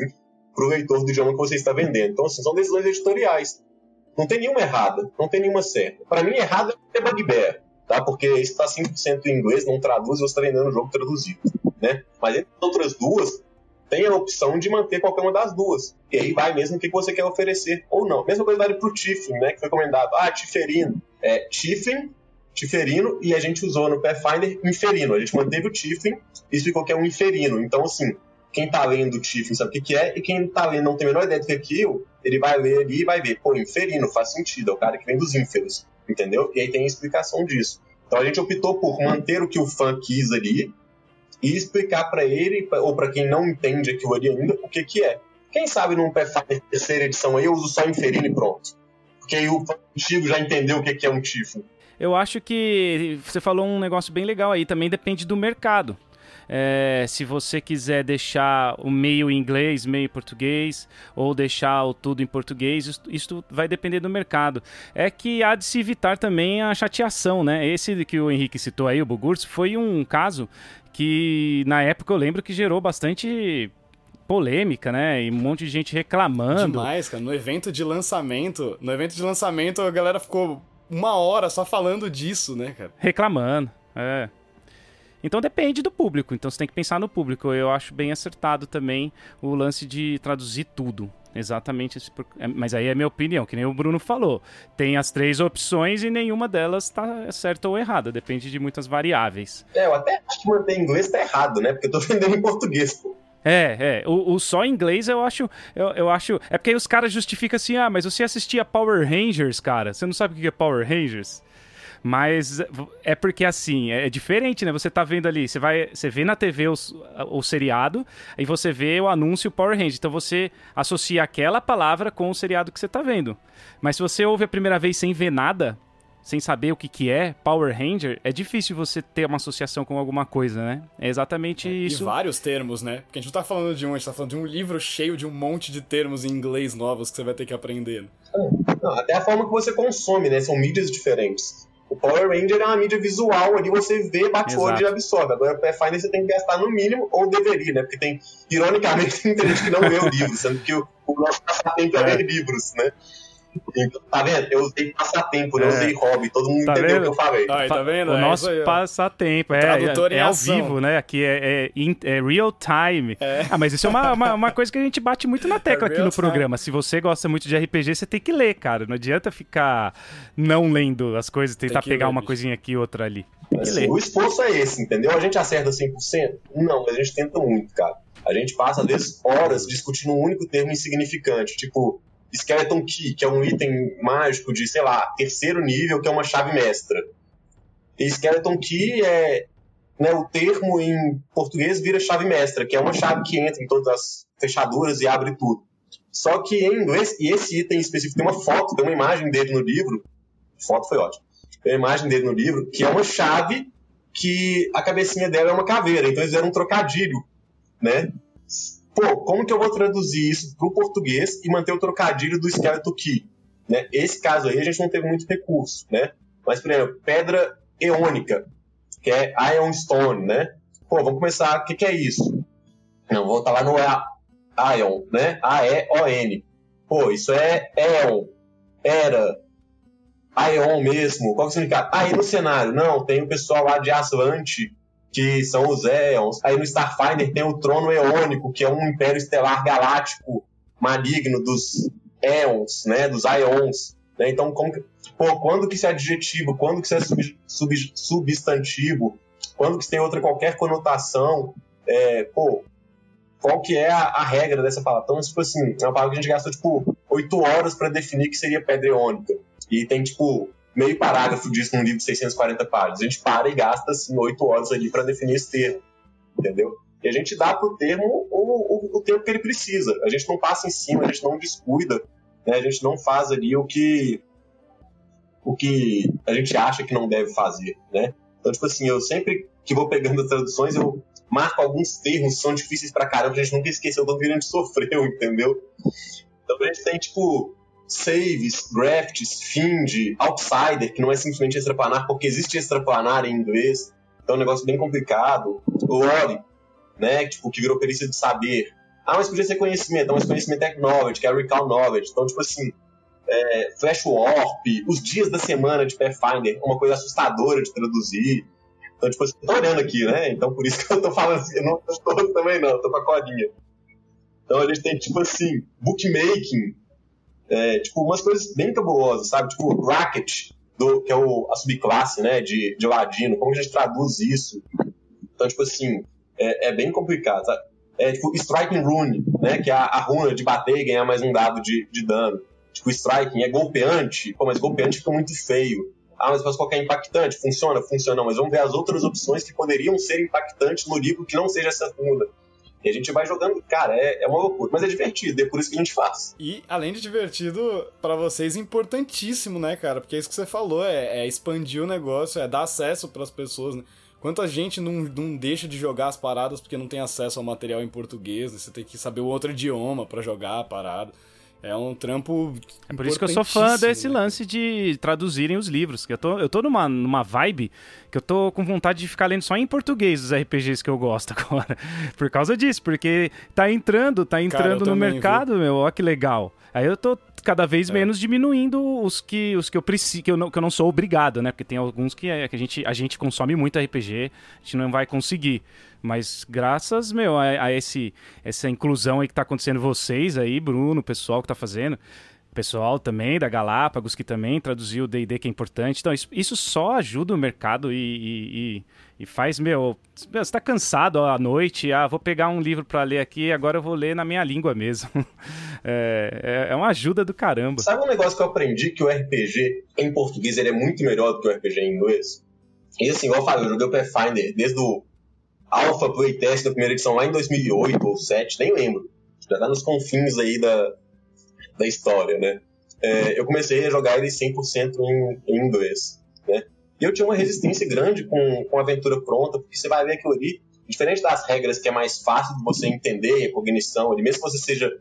para o leitor do idioma que você está vendendo. Então, assim, são decisões editoriais. Não tem nenhuma errada, não tem nenhuma certa. Para mim, errado é bugbear, tá? Porque está 100% em inglês, não traduz, você está vendendo o jogo traduzido, né? Mas entre as outras duas, tem a opção de manter qualquer uma das duas. E aí vai mesmo o que você quer oferecer ou não. Mesma coisa vale para o Tiflin, né? Que foi comentado. Ah, Tiferino. É Tiflin, Tiferino, e a gente usou no Pathfinder Inferino. A gente manteve o Tiflin e ficou que é um Inferino. Então, assim, quem tá lendo o Tiflin sabe o que, que é, e quem tá lendo não tem a menor ideia do que é aquilo, ele vai ler ali e vai ver. Pô, Inferino faz sentido, é o cara que vem dos Inferos. Entendeu? E aí tem a explicação disso. Então a gente optou por manter o que o fã quis ali, e explicar para ele, ou para quem não entende aquilo ali ainda, o que que é. Quem sabe num Pathfinder terceira edição aí eu uso só inferino e pronto. Porque aí o antigo já entendeu o que é um tifo. Eu acho que você falou um negócio bem legal aí, também depende do mercado. É, se você quiser deixar o meio em inglês, meio português, ou deixar o tudo em português, isso, isso, vai depender do mercado. É que há de se evitar também a chateação, né? Esse que o Henrique citou aí, o Bugurso, foi um caso que na época eu lembro que gerou bastante polêmica, né? E um monte de gente reclamando. Demais, cara. No evento de lançamento, no evento de lançamento a galera ficou uma hora só falando disso, né, cara? Reclamando, é. Então depende do público, então você tem que pensar no público. Eu acho bem acertado também o lance de traduzir tudo. Exatamente esse. É, mas aí é minha opinião, que nem o Bruno falou. Tem as três opções e nenhuma delas está certa ou errada. Depende de muitas variáveis. É, eu até acho que manter em inglês tá errado, né? Porque eu tô vendendo em português, pô. É, é. O, o, só inglês eu acho. Eu, eu acho. É porque aí os caras justificam assim: ah, mas você assistia Power Rangers, cara. Você não sabe o que é Power Rangers? Mas é porque assim, é diferente, né? Você tá vendo ali, você vai, você vê na TV o, o seriado e você vê o anúncio Power Rangers. Então você associa aquela palavra com o seriado que você tá vendo. Mas se você ouve a primeira vez sem ver nada, sem saber o que, que é Power Ranger, é difícil você ter uma associação com alguma coisa, né? É exatamente é, isso. E vários termos, né? Porque a gente não tá falando de um, a gente tá falando de um livro cheio de um monte de termos em inglês novos que você vai ter que aprender. Não, até a forma que você consome, né? São mídias diferentes. O Power Ranger é uma mídia visual ali, você vê, bate o olho e absorve. Agora, o Pathfinder você tem que gastar no mínimo, ou deveria, né? Porque tem, ironicamente, tem gente que não lê o livro, sendo que o, o nosso passatempo é ler livros, né? Tá vendo? Eu usei passatempo, é. não usei hobby. Todo mundo tá entendeu vendo? o que eu falei. Aí, tá vendo? O é nosso passatempo. É, é, é ao vivo, né? Aqui é, é, é real time. É. Ah, mas isso é uma, uma, uma, coisa que a gente bate muito na tecla aqui no time. programa. Se você gosta muito de RPG, você tem que ler, cara. Não adianta ficar não lendo as coisas, tentar pegar ler, uma bicho. coisinha aqui e outra ali. Assim, o esforço é esse, entendeu? A gente acerta 100%? Não, mas a gente tenta muito, cara. A gente passa, às vezes, horas discutindo um único termo insignificante. Tipo, Skeleton Key, que é um item mágico de, sei lá, terceiro nível, que é uma chave mestra. E Skeleton Key é. Né, o termo em português vira chave mestra, que é uma chave que entra em todas as fechaduras e abre tudo. Só que em inglês, e esse item específico tem uma foto, tem uma imagem dele no livro. Foto foi ótimo. Tem uma imagem dele no livro, que é uma chave que a cabecinha dela é uma caveira. Então eles fizeram um trocadilho, né? Pô, como que eu vou traduzir isso para o português e manter o trocadilho do skeleton key? Né? Esse caso aí a gente não teve muito recurso, né? Mas, por exemplo, pedra eônica, que é Ion Stone, né? Pô, vamos começar, o que, que é isso? Não, vou voltar lá no Ion, né? A-E-O-N. Pô, isso é Eon, Era, Ion mesmo, qual que o significado? Aí no cenário, não, tem o pessoal lá de Aslante, que são os Éons. Aí no Starfinder tem o Trono Eônico, que é um império estelar galáctico maligno dos Éons, né, dos Ions. Né? Então, como que, pô, quando que isso é adjetivo, quando que isso é sub, sub, substantivo, quando que isso tem outra qualquer conotação, é, pô, qual que é a, a, regra dessa palavra? Então, tipo assim, é uma palavra que a gente gastou, tipo, oito horas para definir que seria pedra eônica. E tem, tipo, meio parágrafo disso num livro de 640 páginas. A gente para e gasta, assim, oito horas ali para definir esse termo, entendeu? E a gente dá termo o, o, o, tempo que ele precisa. A gente não passa em cima, a gente não descuida, né? A gente não faz ali o que o que a gente acha que não deve fazer, né? Então, tipo assim, eu sempre que vou pegando as traduções, eu marco alguns termos que são difíceis pra caramba, a gente nunca esqueceu do que a gente sofreu, entendeu? Então a gente tem, tipo, saves, grafts, find, outsider, que não é simplesmente extraplanar, porque existe extraplanar em inglês, então é um negócio bem complicado. Lore, né, tipo, que virou perícia de saber. Ah, mas podia ser conhecimento, mas conhecimento é knowledge, que é recall knowledge. Então, tipo assim, é, Flash Warp, os dias da semana de Pathfinder, uma coisa assustadora de traduzir. Então, tipo assim, tô olhando aqui, né? Então, por isso que eu tô falando assim, eu não tô também não, tô com a codinha. Então, a gente tem, tipo assim, bookmaking, é, tipo, umas coisas bem cabulosas, sabe? Tipo, Racket, do, que é o, a subclasse, né, de, de Ladino, como a gente traduz isso? Então, tipo assim, é, é bem complicado, sabe? É tipo, Striking Rune, né, que é a, a runa de bater e ganhar mais um dado de, de dano. Tipo, Striking é golpeante, pô, mas golpeante fica muito feio. Ah, mas posso colocar impactante? Funciona? Funciona, mas vamos ver as outras opções que poderiam ser impactantes no livro que não seja essa runa. E a gente vai jogando, cara, é, é uma loucura, mas é divertido, é por isso que a gente faz. E, além de divertido, para vocês, importantíssimo, né, cara? Porque é isso que você falou, é, é expandir o negócio, é dar acesso para as pessoas, né? Quanta gente não, não deixa de jogar as paradas porque não tem acesso ao material em português, né? Você tem que saber o outro idioma para jogar a parada. É um trampo. É por isso que eu sou fã desse né? lance de traduzirem os livros. Que eu tô, eu tô numa, numa vibe que eu tô com vontade de ficar lendo só em português os RPGs que eu gosto agora. Por causa disso, porque tá entrando, tá entrando Cara, no mercado, viu? meu. Ó, que legal. Aí eu tô cada vez é. menos diminuindo os que, os que eu preciso, que eu, não, que eu não sou obrigado, né? Porque tem alguns que, é, que a, gente, a gente consome muito RPG, a gente não vai conseguir. Mas graças, meu, a, a esse, essa inclusão aí que tá acontecendo vocês aí, Bruno, o pessoal que tá fazendo, pessoal também da Galápagos, que também traduziu o D&D, que é importante. Então, isso, isso só ajuda o mercado e, e, e faz, meu, você está cansado à noite, ah, vou pegar um livro para ler aqui, agora eu vou ler na minha língua mesmo. é, é, é, uma ajuda do caramba. Sabe um negócio que eu aprendi, que o RPG em português ele é muito melhor do que o RPG em inglês? E assim, igual eu falei, eu joguei o Pathfinder desde o Alpha Playtest da primeira edição lá em 2008 ou 2007, nem lembro. Já tá nos confins aí da, da história, né? É, eu comecei a jogar ele 100% em, em inglês, né? E eu tinha uma resistência grande com, com a aventura pronta, porque você vai ver aquilo ali, diferente das regras que é mais fácil de você entender, a cognição ali, mesmo que você seja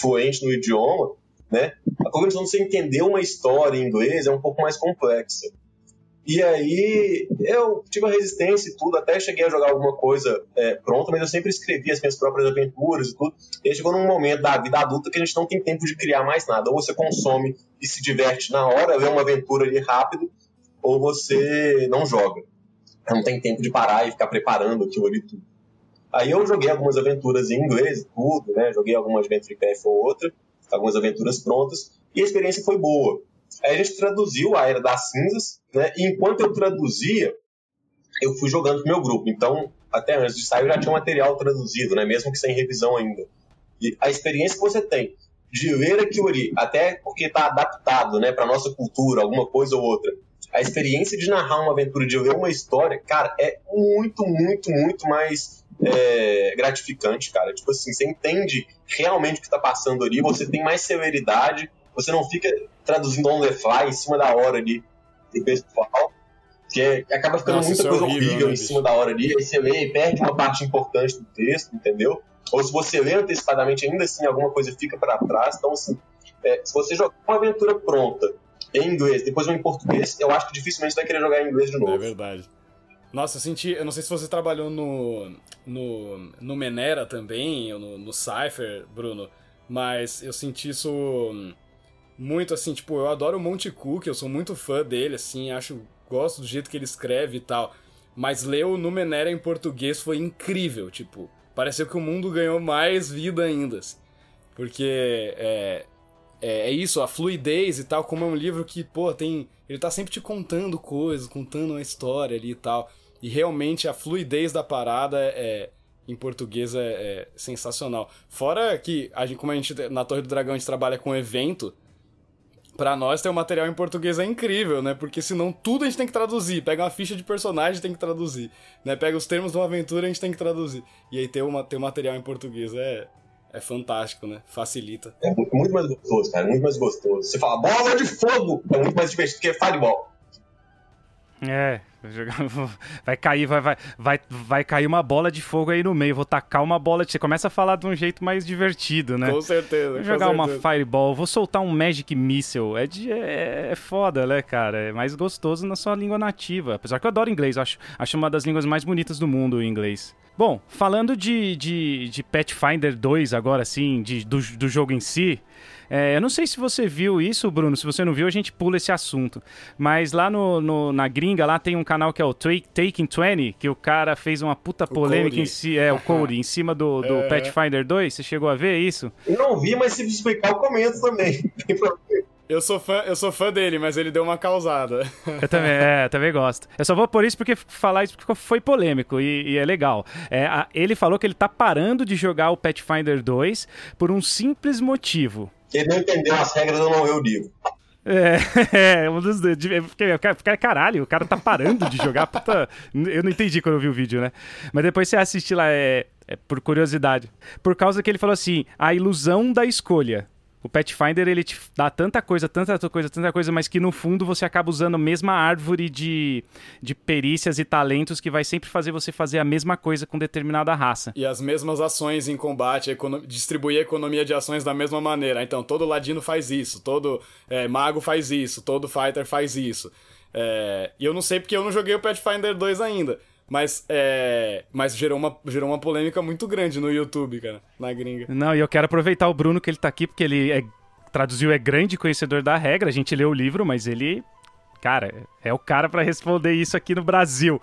fluente no idioma, né? A cognição de você entender uma história em inglês é um pouco mais complexa. E aí eu tive a resistência e tudo, até cheguei a jogar alguma coisa é, pronta, mas eu sempre escrevi as minhas próprias aventuras e tudo. E aí chegou num momento da vida adulta que a gente não tem tempo de criar mais nada. Ou você consome e se diverte na hora, vê uma aventura ali rápido, ou você não joga. Não tem tempo de parar e ficar preparando aquilo ali tudo. Aí eu joguei algumas aventuras em inglês tudo, né? Joguei algumas Adventure Path ou outra, algumas aventuras prontas, e a experiência foi boa. Aí a gente traduziu a Era das Cinzas, né? E enquanto eu traduzia, eu fui jogando pro meu grupo. Então, até antes de sair, eu já tinha material traduzido, né? Mesmo que sem revisão ainda. E a experiência que você tem de ler aquilo ali, até porque está adaptado, né, para nossa cultura, alguma coisa ou outra. A experiência de narrar uma aventura, de ler uma história, cara, é muito, muito, muito mais é, gratificante, cara. Tipo assim, você entende realmente o que está passando ali, você tem mais severidade, você não fica traduzindo on the fly em cima da hora ali do pessoal, que acaba ficando Nossa, muita é coisa horrível, horrível né, em cima da hora ali, aí você lê e perde uma parte importante do texto, entendeu? Ou se você lê antecipadamente, ainda assim alguma coisa fica para trás. Então, assim, é, se você jogar uma aventura pronta em inglês, depois uma em português, eu acho que dificilmente você vai querer jogar em inglês de novo. É verdade. Nossa, eu senti. Eu não sei se você trabalhou no. no, no Menera também, ou no, no Cypher, Bruno, mas eu senti isso muito assim, tipo, eu adoro o Monte Cook, eu sou muito fã dele, assim, acho, gosto do jeito que ele escreve e tal. Mas ler o Numenera em português foi incrível, tipo, pareceu que o mundo ganhou mais vida ainda. Assim. Porque é, é, é, isso, a fluidez e tal, como é um livro que, pô, tem. Ele tá sempre te contando coisas, contando uma história ali e tal. E realmente a fluidez da parada é, em português é, é sensacional. Fora que, a gente, como a gente na Torre do Dragão a gente trabalha com evento, para nós ter o um material em português é incrível, né? Porque senão tudo a gente tem que traduzir. Pega uma ficha de personagem tem que traduzir. Né? Pega os termos de uma aventura a gente tem que traduzir. E aí ter, uma, ter o material em português é, é fantástico, né? Facilita. É muito mais gostoso, cara. Muito mais gostoso. Você fala bola de fogo! É muito mais divertido que fireball. É, vai cair, vai, vai, vai, vai cair uma bola de fogo aí no meio. Vou tacar uma bola de. Você começa a falar de um jeito mais divertido, né? Com certeza. Vou jogar certeza. uma Fireball, vou soltar um Magic Missile. É, de, é, é, foda, né, cara? É mais gostoso na sua língua nativa. Apesar que eu adoro inglês, acho, acho uma das línguas mais bonitas do mundo o inglês. Bom, falando de, de, de Pathfinder 2 agora, sim, de, do, do jogo em si. É, eu não sei se você viu isso, Bruno. Se você não viu, a gente pula esse assunto. Mas lá no, no na gringa, lá tem um canal que é o Taking 20, que o cara fez uma puta polêmica em si, é, o Cody, em cima do, do é. Pathfinder 2. Você chegou a ver isso? Eu não vi, mas se explicar, eu comento também. Eu sou, fã, eu sou fã dele, mas ele deu uma causada. Eu também, é, também gosto. Eu só vou por isso porque falar isso porque foi polêmico e, e é legal. É, a, ele falou que ele tá parando de jogar o Pathfinder 2 por um simples motivo. Ele não entendeu as regras, eu não eu digo. É, é, um dos. Porque, caralho, o cara tá parando de jogar. Puta, eu não entendi quando eu vi o vídeo, né? Mas depois você assiste lá, é, é por curiosidade. Por causa que ele falou assim: a ilusão da escolha. O Pathfinder, ele te dá tanta coisa, tanta coisa, tanta coisa, mas que no fundo você acaba usando a mesma árvore de, de perícias e talentos que vai sempre fazer você fazer a mesma coisa com determinada raça. E as mesmas ações em combate, econo distribuir a economia de ações da mesma maneira. Então, todo ladino faz isso, todo é, mago faz isso, todo fighter faz isso. É, e eu não sei porque eu não joguei o Pathfinder 2 ainda. Mas, é, mas gerou, uma, gerou uma polêmica muito grande no YouTube, cara, na gringa. Não, e eu quero aproveitar o Bruno que ele tá aqui, porque ele é, traduziu, é grande conhecedor da regra. A gente leu o livro, mas ele, cara, é o cara para responder isso aqui no Brasil.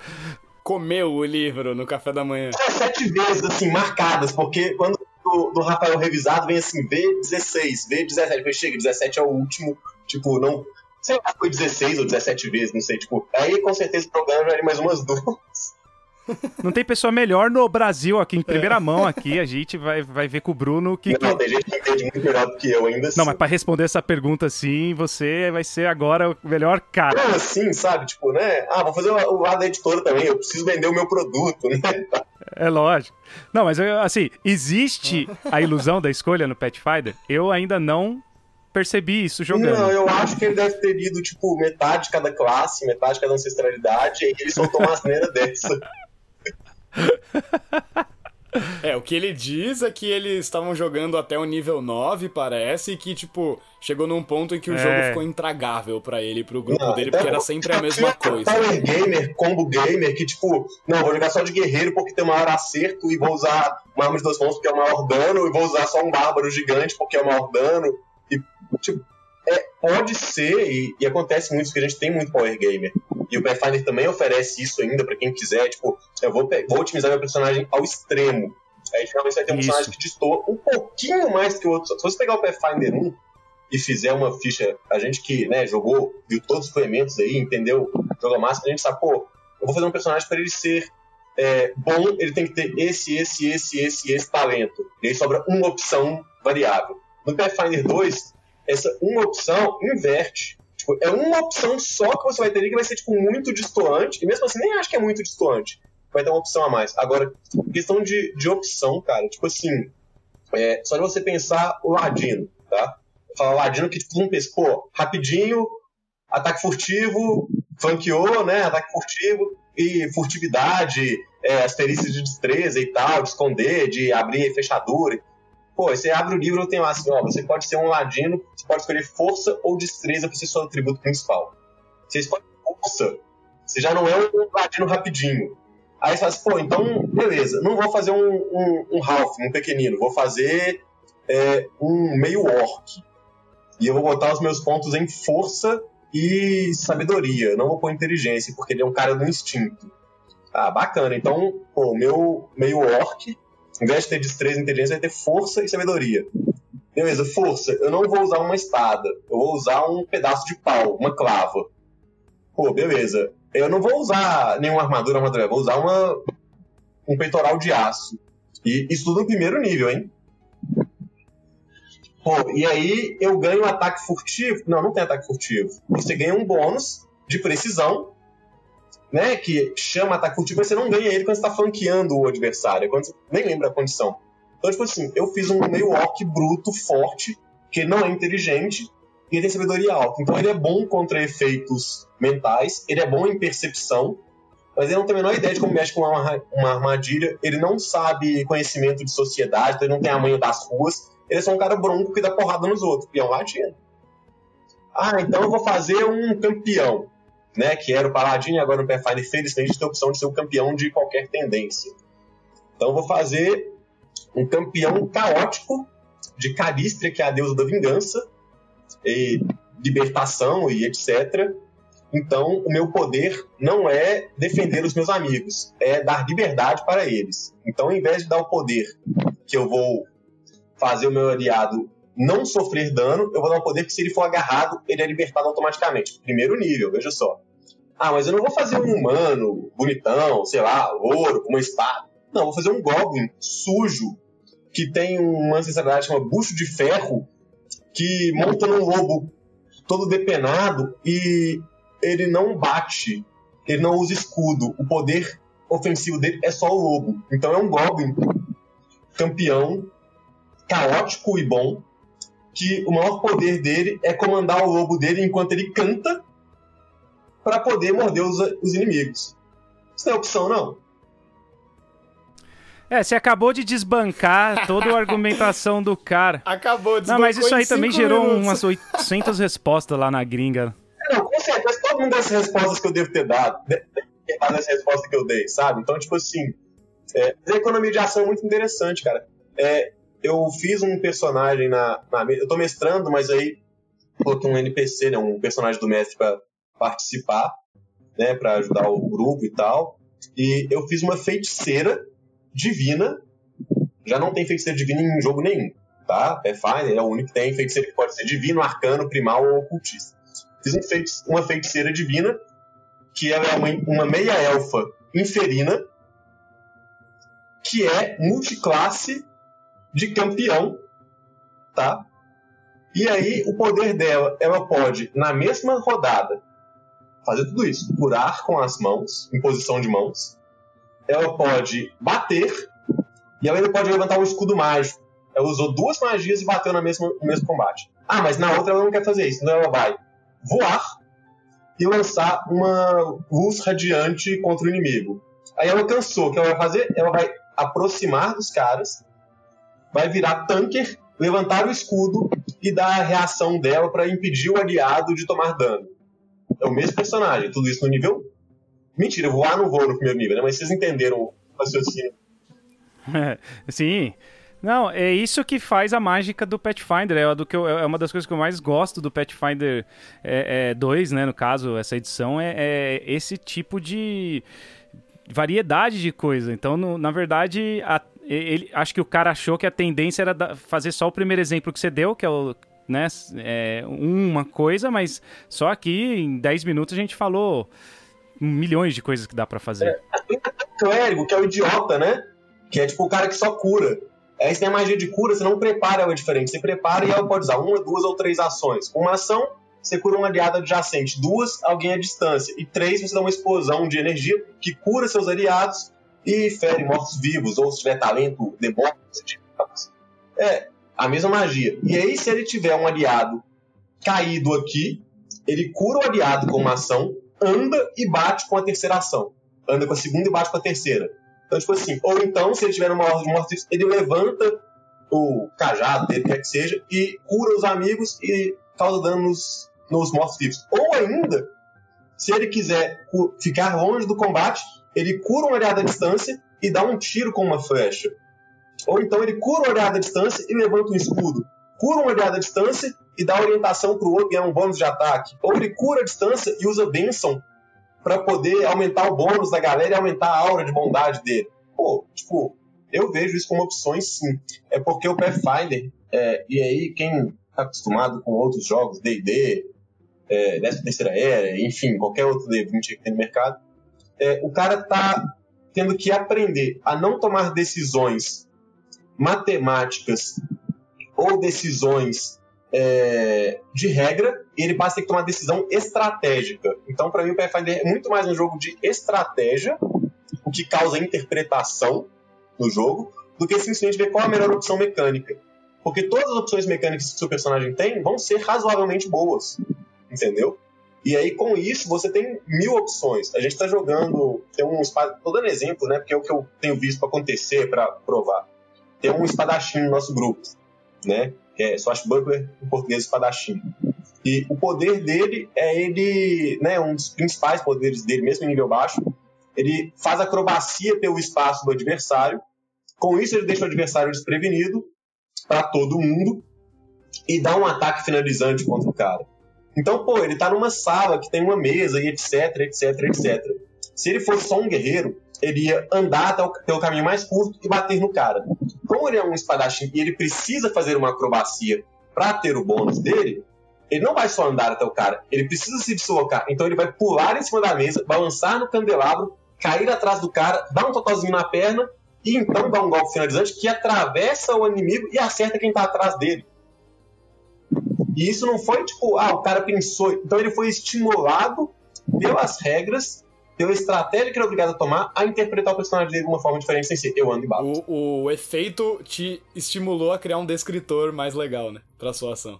Comeu o livro no café da manhã. É, sete vezes, assim, marcadas, porque quando do, do Rafael revisado vem assim, V16, V17. Depois chega, 17 é o último, tipo, não. Sei lá, foi 16 ou 17 vezes, não sei, tipo. Aí com certeza o programa já mais umas duas. Não tem pessoa melhor no Brasil aqui, em primeira mão aqui. A gente vai, vai ver com o Bruno que. Não, tem gente que entende muito melhor do que eu ainda. Não, mas pra responder essa pergunta assim, você vai ser agora o melhor cara. Não, assim, sabe? Tipo, né? Ah, vou fazer o lado da editora também, eu preciso vender o meu produto, né? É lógico. Não, mas assim, existe a ilusão da escolha no Pathfinder? Eu ainda não percebi isso jogando. Não, eu acho que ele deve ter lido, tipo, metade de cada classe, metade de cada ancestralidade, e ele soltou uma asneira dessa. É, o que ele diz é que eles estavam jogando até o nível 9, parece, e que, tipo, chegou num ponto em que o é. jogo ficou intragável para ele, pro grupo não, dele, porque era sempre a mesma coisa. Power gamer, combo gamer, que, tipo, não, vou jogar só de guerreiro porque tem o maior acerto, e vou usar uma arma de duas mãos porque é o maior dano, e vou usar só um bárbaro gigante porque é o maior dano, e, tipo, é, pode ser, e, e, acontece muito, porque a gente tem muito Power Gamer. E o Pathfinder também oferece isso ainda para quem quiser. Tipo, eu vou, vou otimizar meu personagem ao extremo. Aí finalmente vai ter um isso. personagem que destoa um pouquinho mais que o outro. Se você pegar o Pathfinder 1 e fizer uma ficha, a gente que né, jogou, viu todos os elementos aí, entendeu? Joga massa, a gente sabe, pô, eu vou fazer um personagem para ele ser é, bom, ele tem que ter esse, esse, esse, esse, esse talento. E aí sobra uma opção variável. No Pathfinder 2, essa uma opção inverte. Tipo, é uma opção só que você vai ter ali que vai ser tipo, muito distoante, e mesmo assim nem acho que é muito distoante. Vai ter uma opção a mais. Agora, questão de, de opção, cara, tipo assim, é, só de você pensar o Ladino, tá? Falar Ladino que tipo, um pensa, pô, rapidinho, ataque furtivo, flanqueou, né? Ataque furtivo e furtividade, é, asterisco de destreza e tal, de esconder, de abrir fechadura. Pô, você abre o livro tem lá assim, ó, você pode ser um ladino, você pode escolher força ou destreza para ser seu atributo principal. Você escolhe força, você já não é um ladino rapidinho. Aí você fala assim, pô, então, beleza, não vou fazer um, um, um half, um pequenino, vou fazer é, um meio orc. E eu vou botar os meus pontos em força e sabedoria, não vou pôr inteligência, porque ele é um cara do instinto. Ah, bacana. Então, pô, meu meio orc em vez de ter destreza e inteligência, vai ter força e sabedoria. Beleza, força. Eu não vou usar uma espada. Eu vou usar um pedaço de pau, uma clava. Pô, beleza. Eu não vou usar nenhuma armadura, armadura. Eu vou usar uma, um peitoral de aço. E isso tudo no primeiro nível, hein? Pô, e aí eu ganho ataque furtivo. Não, não tem ataque furtivo. Você ganha um bônus de precisão né, que chama ataque furtivo, mas você não ganha ele quando você tá flanqueando o adversário, quando você nem lembra a condição. Então, tipo assim, eu fiz um meio orc bruto, forte, que não é inteligente, e ele tem sabedoria alta. Então ele é bom contra efeitos mentais, ele é bom em percepção, mas ele não tem a menor ideia de como mexe com uma, uma armadilha, ele não sabe conhecimento de sociedade, então ele não tem a manha das ruas, ele é só um cara bronco que dá porrada nos outros, e é um ladino. Ah, então eu vou fazer um campeão né, que era o Paladin, agora no Pathfinder, felizmente tem a opção de ser o campeão de qualquer tendência. Então vou fazer um campeão caótico de Calistria, que é a deusa da vingança, e libertação e etc. Então, o meu poder não é defender os meus amigos, é dar liberdade para eles. Então, ao invés de dar o poder que eu vou fazer o meu aliado não sofrer dano, eu vou dar um poder que se ele for agarrado, ele é libertado automaticamente. Primeiro nível, veja só. Ah, mas eu não vou fazer um humano bonitão, sei lá, ouro, com uma espada. Não, vou fazer um goblin sujo, que tem uma ancestralidade chamada bucho de ferro, que monta num lobo todo depenado e ele não bate, ele não usa escudo. O poder ofensivo dele é só o lobo. Então é um goblin campeão, caótico e bom, que o maior poder dele é comandar o lobo dele enquanto ele canta para poder morder os, os inimigos. Isso não é opção, não. É, você acabou de desbancar toda a argumentação do cara. Acabou de Não, mas isso aí também gerou minutos. umas 800 respostas lá na gringa. Não, com certeza, todo mundo dessas respostas que eu devo ter dado, deve ter dado essa resposta que eu dei, sabe? Então, tipo assim, é, a economia de ação é muito interessante, cara. É, eu fiz um personagem na, na. Eu tô mestrando, mas aí coloquei um NPC, né, um personagem do mestre para participar, né, para ajudar o grupo e tal. E eu fiz uma feiticeira divina. Já não tem feiticeira divina em jogo nenhum, tá? Pathfinder é o único que tem feiticeira que pode ser divino, arcano, primal ou ocultista. Fiz um feiti uma feiticeira divina, que ela é uma, uma meia elfa inferina, que é multiclasse de campeão, tá? E aí, o poder dela, ela pode, na mesma rodada, fazer tudo isso. Curar com as mãos, em posição de mãos. Ela pode bater, e ela pode levantar um escudo mágico. Ela usou duas magias e bateu na mesma, no mesmo combate. Ah, mas na outra ela não quer fazer isso. Então ela vai voar e lançar uma luz radiante contra o inimigo. Aí ela cansou. O que ela vai fazer? Ela vai aproximar dos caras vai virar tanker, levantar o escudo e dar a reação dela para impedir o aliado de tomar dano. É o mesmo personagem, tudo isso no nível. Mentira, voar não voa no primeiro nível, né? Mas vocês entenderam o raciocínio. Sim. Não, é isso que faz a mágica do Pathfinder. É, do que eu, é uma das coisas que eu mais gosto do Pathfinder é, é 2, né? No caso, essa edição, é, é esse tipo de variedade de coisa. Então, no, na verdade, a, ele, acho que o cara achou que a tendência era fazer só o primeiro exemplo que você deu, que é o né, é, uma coisa, mas só aqui em 10 minutos a gente falou milhões de coisas que dá para fazer. É, tem o clérigo, que é o idiota, né? Que é tipo o cara que só cura. Aí você tem a magia de cura, você não prepara ela diferente. Você prepara e ela pode usar uma, duas ou três ações. Uma ação, você cura um aliado adjacente. Duas, alguém à distância. E três, você dá uma explosão de energia que cura seus aliados e fere mortos-vivos, ou se tiver talento, demônios. É, a mesma magia. E aí, se ele tiver um aliado caído aqui, ele cura o aliado com uma ação, anda e bate com a terceira ação. Anda com a segunda e bate com a terceira. Então, tipo assim, ou então, se ele tiver uma ordem de mortos ele levanta o cajado dele, quer que seja, e cura os amigos e causa dano nos, nos mortos-vivos. Ou ainda, se ele quiser ficar longe do combate, ele cura um aliado à distância e dá um tiro com uma flecha. Ou então ele cura um aliado à distância e levanta um escudo. Cura um aliado à distância e dá orientação para o outro ganhar um bônus de ataque. Ou ele cura a distância e usa Benção para poder aumentar o bônus da galera e aumentar a aura de bondade dele. Pô, tipo, eu vejo isso como opções sim. É porque o Pathfinder, é, e aí quem está acostumado com outros jogos, D&D, é, 13 terceira era, enfim, qualquer outro D20 que tem no mercado, é, o cara está tendo que aprender a não tomar decisões matemáticas ou decisões é, de regra, ele passa a ter que tomar decisão estratégica. Então, para mim, o Pathfinder é muito mais um jogo de estratégia, o que causa interpretação no jogo, do que simplesmente ver qual a melhor opção mecânica. Porque todas as opções mecânicas que o seu personagem tem vão ser razoavelmente boas, entendeu? E aí, com isso, você tem mil opções. A gente está jogando. Tem um espada. Tô dando exemplo, né? Porque é o que eu tenho visto acontecer para provar. Tem um espadachim no nosso grupo, né? Que é Swashbuckler, em português, espadachim. E o poder dele é ele. Né, um dos principais poderes dele, mesmo em nível baixo. Ele faz acrobacia pelo espaço do adversário. Com isso, ele deixa o adversário desprevenido para todo mundo e dá um ataque finalizante contra o cara. Então, pô, ele tá numa sala que tem uma mesa e etc, etc, etc. Se ele fosse só um guerreiro, ele ia andar até o, pelo caminho mais curto e bater no cara. Como ele é um espadachim e ele precisa fazer uma acrobacia para ter o bônus dele, ele não vai só andar até o cara, ele precisa se deslocar. Então ele vai pular em cima da mesa, balançar no candelabro, cair atrás do cara, dar um totozinho na perna e então dar um golpe finalizante que atravessa o inimigo e acerta quem tá atrás dele. E isso não foi tipo, ah, o cara pensou. Então ele foi estimulado pelas regras, pela estratégia que ele é obrigado a tomar, a interpretar o personagem dele de uma forma diferente sem ser eu ando e bato. O, o efeito te estimulou a criar um descritor mais legal, né? Pra sua ação.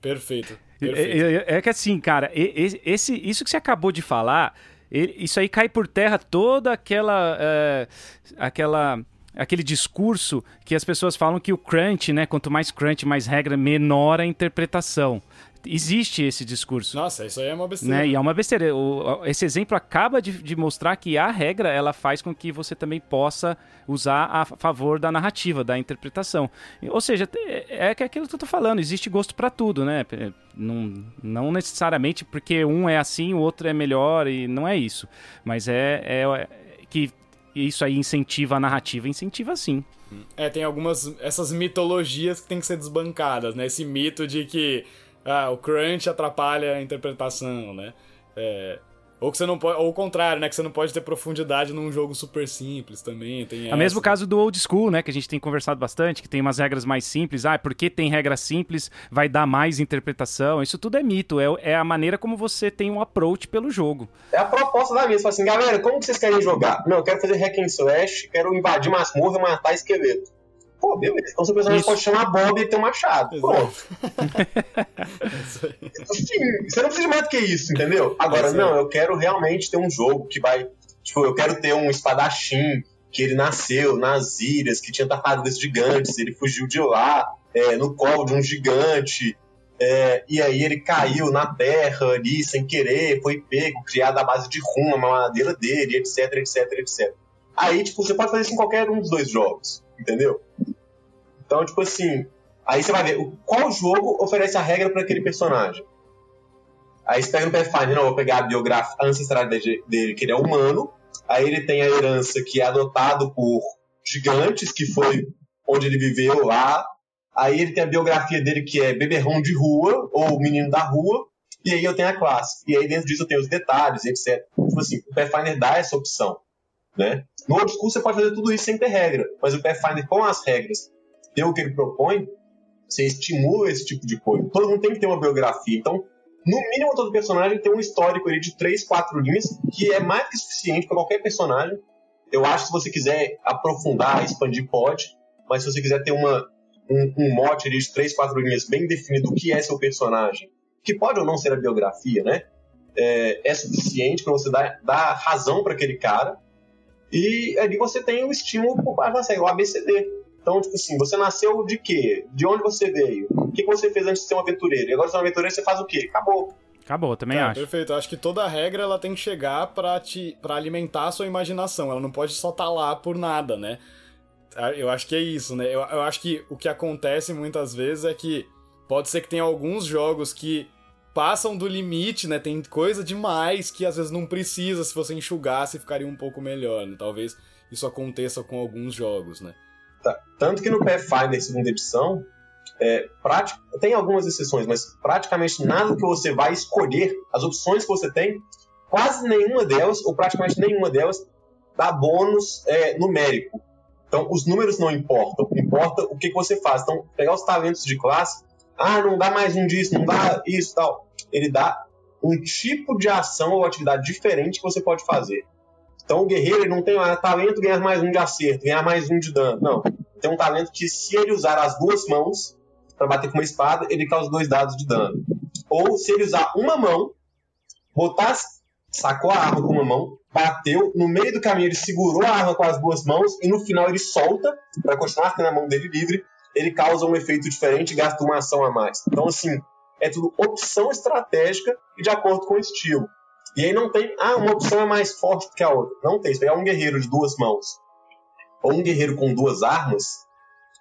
Perfeito. perfeito. É, é, é, que assim, cara, esse, isso que você acabou de falar, isso aí cai por terra toda aquela. É, aquela aquele discurso que as pessoas falam que o crunch, né? Quanto mais crunch, mais regra, menor a interpretação existe esse discurso. Nossa, isso aí é uma besteira. Né? E é uma besteira. O, esse exemplo acaba de, de, mostrar que a regra ela faz com que você também possa usar a favor da narrativa, da interpretação. Ou seja, é, é aquilo que eu tô falando, existe gosto para tudo, né? Não, não necessariamente porque um é assim, o outro é melhor, e não é isso. Mas é, é, é que isso aí incentiva a narrativa, incentiva sim. É, tem algumas essas mitologias que tem que ser desbancadas, né? Esse mito de que ah, o crunch atrapalha a interpretação, né? É, ou que você não pode, ou o contrário, né? Que você não pode ter profundidade num jogo super simples também. Tem o mesmo caso do old school, né? Que a gente tem conversado bastante, que tem umas regras mais simples. Ah, porque tem regra simples, vai dar mais interpretação. Isso tudo é mito. É, é a maneira como você tem um approach pelo jogo. É a proposta da fala assim, galera, como que vocês querem jogar? Não, eu quero fazer hack and slash, quero invadir masmorra e matar esqueleto. Pô, beleza. Então seu personagem Isso. pode chamar Bob e ter um machado. Pô. assim, você não precisa de mais do que isso, entendeu? Agora, não, eu quero realmente ter um jogo que vai. Tipo, eu quero ter um espadachim que ele nasceu nas ilhas, que tinha tartarugas gigantes, ele fugiu de lá, é, no colo de um gigante. É, e aí ele caiu na terra ali sem querer, foi pego, criado à base de rum, a madeira dele, etc, etc, etc. Aí, tipo, você pode fazer isso em qualquer um dos dois jogos, entendeu? Então, tipo assim, aí você vai ver qual jogo oferece a regra para aquele personagem. Aí você pega no Pathfinder, não, vou pegar a biografia a ancestralidade dele, que ele é humano. Aí ele tem a herança que é adotado por gigantes, que foi onde ele viveu lá. Aí ele tem a biografia dele, que é beberrão de rua, ou menino da rua. E aí eu tenho a classe. E aí dentro disso eu tenho os detalhes, etc. Tipo assim, o Pathfinder dá essa opção. Né? No Old School você pode fazer tudo isso sem ter regra. Mas o Pathfinder com as regras ter o que ele propõe, você estimula esse tipo de coisa. Todo mundo tem que ter uma biografia. Então, no mínimo, todo personagem tem um histórico ali de três, quatro linhas, que é mais que suficiente para qualquer personagem. Eu acho que se você quiser aprofundar, expandir, pode. Mas se você quiser ter uma, um, um mote ali de três, quatro linhas bem definido do que é seu personagem, que pode ou não ser a biografia, né? É, é suficiente para você dar, dar razão para aquele cara. E ali você tem o estímulo da o ABCD. Então, tipo assim, você nasceu de quê? De onde você veio? O que você fez antes de ser um aventureiro? E agora você é um aventureiro, você faz o quê? Acabou. Acabou, também tá, acho. Perfeito. Acho que toda regra ela tem que chegar para te para alimentar a sua imaginação. Ela não pode só estar tá lá por nada, né? Eu acho que é isso, né? Eu, eu acho que o que acontece muitas vezes é que pode ser que tenha alguns jogos que passam do limite, né? Tem coisa demais que às vezes não precisa, se você enxugasse ficaria um pouco melhor, né? Talvez isso aconteça com alguns jogos, né? Tá. Tanto que no Pathfinder segunda edição, é, tem algumas exceções, mas praticamente nada que você vai escolher, as opções que você tem, quase nenhuma delas, ou praticamente nenhuma delas, dá bônus é, numérico. Então, os números não importam, importa o que, que você faz. Então, pegar os talentos de classe, ah, não dá mais um disso, não dá isso tal. Ele dá um tipo de ação ou atividade diferente que você pode fazer. Então o guerreiro ele não tem ah, talento ganhar mais um de acerto, ganhar mais um de dano. Não. Tem um talento que, se ele usar as duas mãos para bater com uma espada, ele causa dois dados de dano. Ou se ele usar uma mão, botar, sacou a arma com uma mão, bateu, no meio do caminho ele segurou a arma com as duas mãos e no final ele solta para continuar tendo a mão dele livre, ele causa um efeito diferente e gasta uma ação a mais. Então, assim, é tudo opção estratégica e de acordo com o estilo. E aí não tem, ah, uma opção é mais forte do que a outra. Não tem. Se pegar um guerreiro de duas mãos ou um guerreiro com duas armas,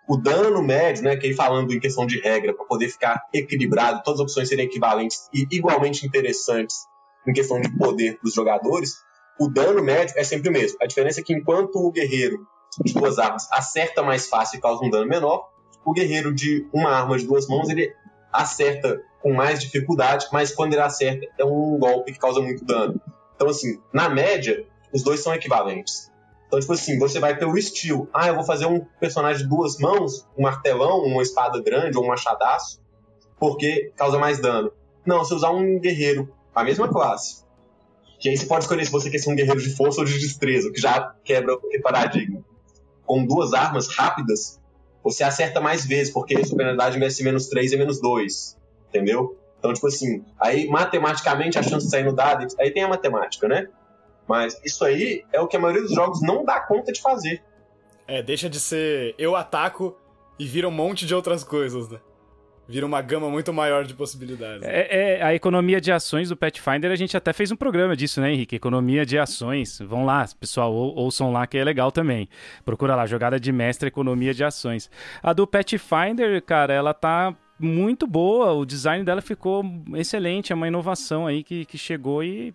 o dano médio, né, que aí falando em questão de regra, para poder ficar equilibrado, todas as opções serem equivalentes e igualmente interessantes em questão de poder para os jogadores, o dano médio é sempre o mesmo. A diferença é que enquanto o guerreiro de duas armas acerta mais fácil e causa um dano menor, o guerreiro de uma arma de duas mãos ele acerta com mais dificuldade, mas quando ele acerta é um golpe que causa muito dano. Então, assim, na média, os dois são equivalentes. Então, tipo assim, você vai ter o estilo. Ah, eu vou fazer um personagem de duas mãos, um martelão, uma espada grande ou um machadaço, porque causa mais dano. Não, se usar um guerreiro, a mesma classe, Que aí você pode escolher se você quer ser um guerreiro de força ou de destreza, que já quebra o paradigma. Com duas armas rápidas, você acerta mais vezes, porque a sua penalidade vai ser menos 3 e menos 2. Entendeu? Então, tipo assim, aí matematicamente a chance de sair no dado, aí tem a matemática, né? Mas isso aí é o que a maioria dos jogos não dá conta de fazer. É, deixa de ser eu ataco e vira um monte de outras coisas, né? Vira uma gama muito maior de possibilidades. É, é, a economia de ações do Pathfinder, a gente até fez um programa disso, né, Henrique? Economia de ações. Vão lá, pessoal, ou, ouçam lá que é legal também. Procura lá, jogada de mestre, economia de ações. A do Pathfinder, cara, ela tá muito boa, o design dela ficou excelente, é uma inovação aí que, que chegou e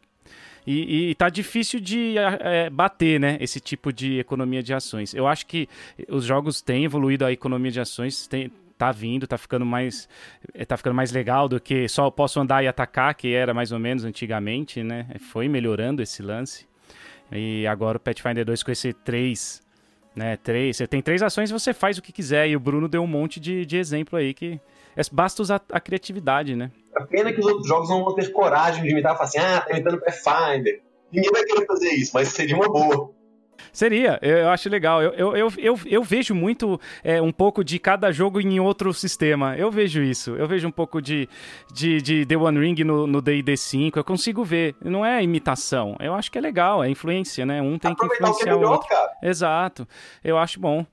e, e tá difícil de é, bater, né? Esse tipo de economia de ações. Eu acho que os jogos têm evoluído a economia de ações, tem, tá vindo, tá ficando mais eh, tá ficando mais legal do que só posso andar e atacar, que era mais ou menos antigamente, né? Foi melhorando esse lance. E agora o Pathfinder 2 com esse 3, né? 3, você tem três ações e você faz o que quiser. E o Bruno deu um monte de, de exemplo aí que é, basta usar a criatividade, né? A pena que os outros jogos não vão ter coragem de imitar e falar assim, ah, tá imitando Pathfinder. Ninguém vai querer fazer isso, mas seria uma boa. Seria, eu, acho legal. Eu, eu, eu, eu, vejo muito é, um pouco de cada jogo em outro sistema. Eu vejo isso. Eu vejo um pouco de, de, de The One Ring no DD 5. Eu consigo ver. Não é imitação. Eu acho que é legal, é influência, né? Um tem que influenciar o, que é melhor, o outro. Cara. Exato. Eu acho bom.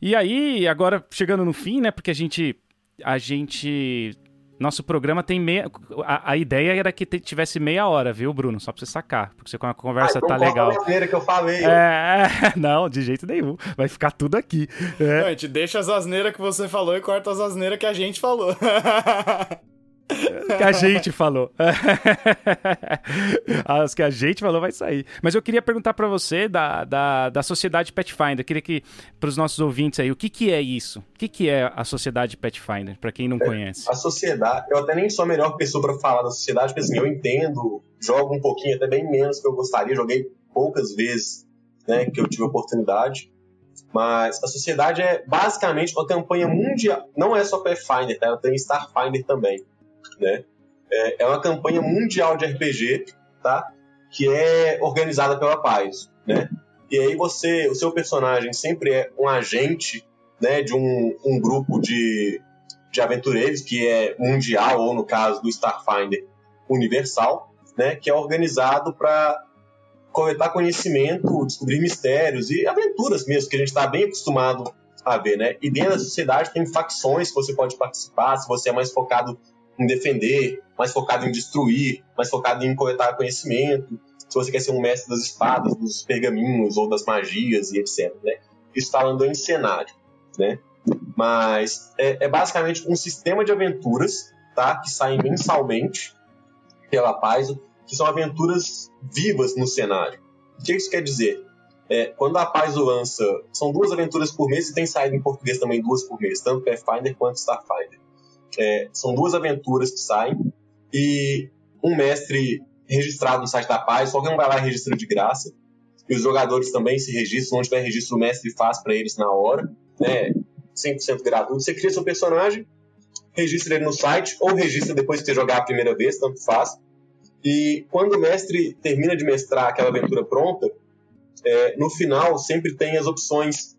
E aí, agora chegando no fim, né? Porque a gente. A gente nosso programa tem meia. A, a ideia era que tivesse meia hora, viu, Bruno? Só pra você sacar. Porque você com a conversa ah, então tá legal. A que eu falei. É, não, de jeito nenhum. Vai ficar tudo aqui. É. Não, a gente deixa as asneiras que você falou e corta as asneiras que a gente falou. que a gente falou. As que a gente falou vai sair. Mas eu queria perguntar para você da, da, da sociedade Pathfinder. Eu queria que, para os nossos ouvintes aí, o que, que é isso? O que, que é a sociedade Pathfinder, para quem não é, conhece? A sociedade, eu até nem sou a melhor pessoa para falar da sociedade, porque assim, eu entendo, jogo um pouquinho, até bem menos que eu gostaria, joguei poucas vezes né, que eu tive oportunidade. Mas a sociedade é basicamente uma campanha mundial. Não é só Pathfinder, tá? ela tem Starfinder também né? É, é uma campanha mundial de RPG, tá? Que é organizada pela Paz, né? E aí você, o seu personagem sempre é um agente, né? De um, um grupo de, de aventureiros que é mundial ou no caso do Starfinder universal, né? Que é organizado para coletar conhecimento, descobrir mistérios e aventuras mesmo que a gente está bem acostumado a ver, né? E dentro da sociedade tem facções que você pode participar, se você é mais focado em defender, mais focado em destruir, mais focado em coletar conhecimento, se você quer ser um mestre das espadas, dos pergaminhos ou das magias e etc. Né? Isso falando em cenário, né? Mas é, é, basicamente um sistema de aventuras, tá? Que saem mensalmente pela Paizo, que são aventuras vivas no cenário. O que isso quer dizer? É, quando a Paizo lança, são duas aventuras por mês e tem saído em português também duas por mês, tanto Pathfinder quanto Starfinder. É, são duas aventuras que saem e um mestre registrado no site da Paz, qualquer um vai lá e registra de graça. E os jogadores também se registram, não tiver registro, o mestre faz para eles na hora, né? 100% gratuito. Você cria seu personagem, registra ele no site, ou registra depois que você jogar a primeira vez, tanto faz. E quando o mestre termina de mestrar aquela aventura pronta, é, no final sempre tem as opções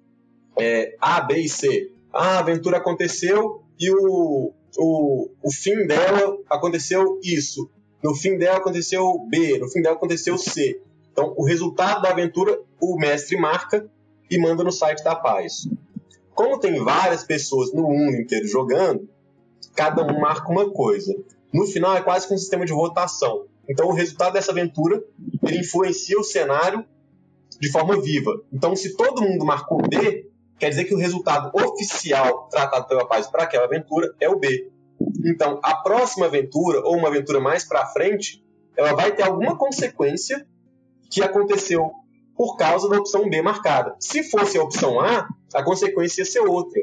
é, A, B e C. Ah, a aventura aconteceu e o, o, o fim dela aconteceu isso. No fim dela aconteceu B, no fim dela aconteceu C. Então, o resultado da aventura o mestre marca e manda no site da Paz. Como tem várias pessoas no mundo inteiro jogando, cada um marca uma coisa. No final é quase que um sistema de votação. Então, o resultado dessa aventura ele influencia o cenário de forma viva. Então, se todo mundo marcou B, quer dizer que o resultado oficial tratado pela Paz para aquela aventura é o B. Então, a próxima aventura, ou uma aventura mais para frente, ela vai ter alguma consequência que aconteceu por causa da opção B marcada. Se fosse a opção A, a consequência ia ser outra.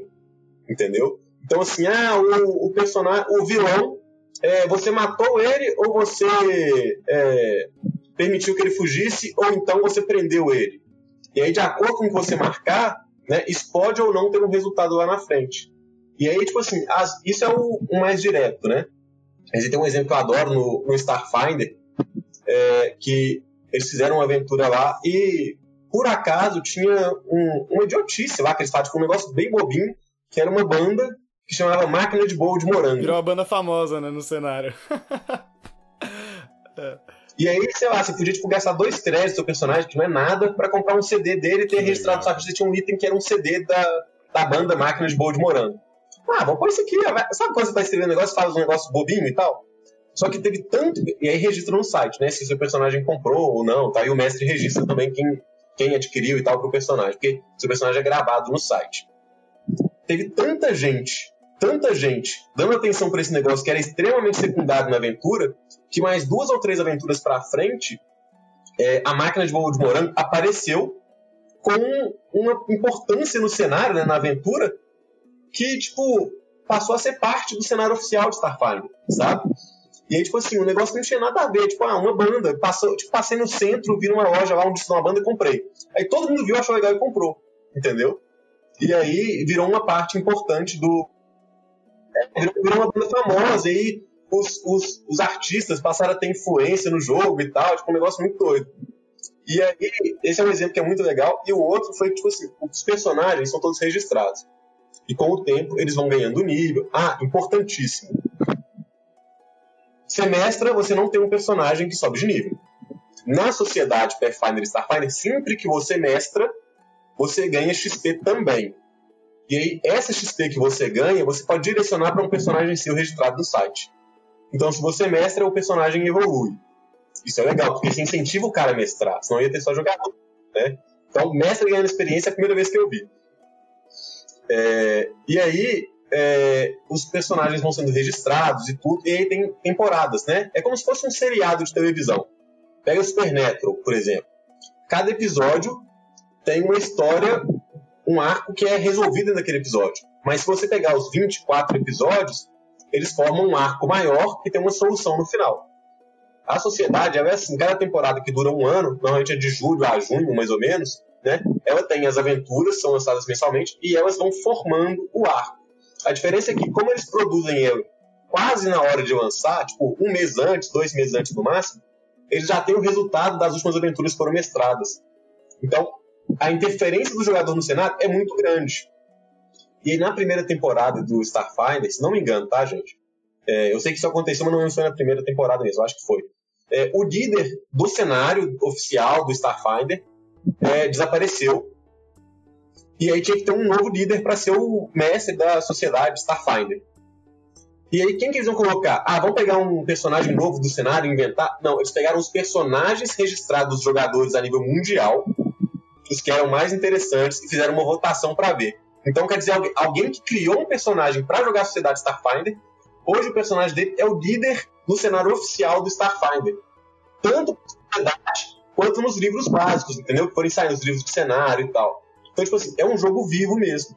Entendeu? Então, assim, ah, o, o personagem, o vilão, é, você matou ele ou você é, permitiu que ele fugisse ou então você prendeu ele. E aí, de acordo com o que você marcar, né, isso pode ou não ter um resultado lá na frente. E aí, tipo assim, as, isso é o, o, mais direto, né? Gente tem um exemplo que eu adoro no, no Starfinder, é, que Eles fizeram uma aventura lá e, por acaso, tinha um, uma idiotice lá que eles fazem, tipo, um negócio bem bobinho, que era uma banda que chamava Máquina de Bowl de Morango. Virou uma banda famosa, né, no cenário. é. E aí, sei lá, você podia tipo, gastar dois créditos do seu personagem, que não é nada, para comprar um CD dele e ter que registrado só que você tinha um item que era um CD da, da banda Máquina de Bowl de Morango. Ah, vamos pôr isso aqui. Sabe quando você tá escrevendo um negócio, faz um negócio bobinho e tal? Só que teve tanto. E aí registra no site, né? Se o seu personagem comprou ou não, tá? E o mestre registra também quem, quem adquiriu e tal pro personagem, porque seu personagem é gravado no site. Teve tanta gente, tanta gente dando atenção para esse negócio que era extremamente secundário na aventura, que mais duas ou três aventuras para frente, é, a máquina de voo de morango apareceu com uma importância no cenário, né, na aventura, que, tipo, passou a ser parte do cenário oficial de Starfinder, sabe? E aí, tipo assim, o negócio não tinha nada a ver. Tipo, ah, uma banda. Passou, tipo, passei no centro, vi numa loja lá onde tinha uma banda e comprei. Aí todo mundo viu, achou legal e comprou. Entendeu? E aí virou uma parte importante do. Virou, virou, uma banda famosa. E os, os, os artistas passaram a ter influência no jogo e tal. Tipo, um negócio muito doido. E aí, esse é um exemplo que é muito legal. E o outro foi que, tipo assim, os personagens são todos registrados. E com o tempo eles vão ganhando nível. Ah, importantíssimo Semestra, você não tem um personagem que sobe de nível. Na sociedade Pathfinder e Starfinder, sempre que você mestra, você ganha XP também. E aí, essa XP que você ganha, você pode direcionar para um personagem seu registrado no site. Então, se você mestra, o personagem evolui. Isso é legal, porque isso incentiva o cara a mestrar, senão ia ter só jogador. Né? Então, mestre ganhando experiência é a primeira vez que eu vi. É, e aí, é, os personagens vão sendo registrados e tudo, e aí tem temporadas, né? É como se fosse um seriado de televisão. Pega o Supernatural, por exemplo. Cada episódio tem uma história, um arco que é resolvido naquele episódio. Mas se você pegar os 24 episódios, eles formam um arco maior que tem uma solução no final. A sociedade, ela é assim, cada temporada que dura um ano, normalmente é de julho a junho, mais ou menos, né? Ela tem as aventuras, são lançadas mensalmente, e elas vão formando o arco. A diferença é que, como eles produzem ele quase na hora de lançar, tipo um mês antes, dois meses antes do máximo, eles já têm o resultado das últimas aventuras que foram mestradas. Então, a interferência do jogador no cenário é muito grande. E aí, na primeira temporada do Starfinder, se não me engano, tá, gente? É, eu sei que isso aconteceu, mas não foi na primeira temporada mesmo, acho que foi. É, o líder do cenário oficial do Starfinder é, desapareceu e aí tinha que ter um novo líder para ser o mestre da sociedade Starfinder. E aí, quem que eles vão colocar? Ah, vamos pegar um personagem novo do cenário inventar? Não, eles pegaram os personagens registrados dos jogadores a nível mundial, os que eram mais interessantes, e fizeram uma votação para ver. Então, quer dizer, alguém que criou um personagem para jogar a Sociedade Starfinder, hoje o personagem dele é o líder no cenário oficial do Starfinder. Tanto na sociedade quanto nos livros básicos, entendeu? Que forem sair nos livros de cenário e tal. Então, tipo assim, é um jogo vivo mesmo,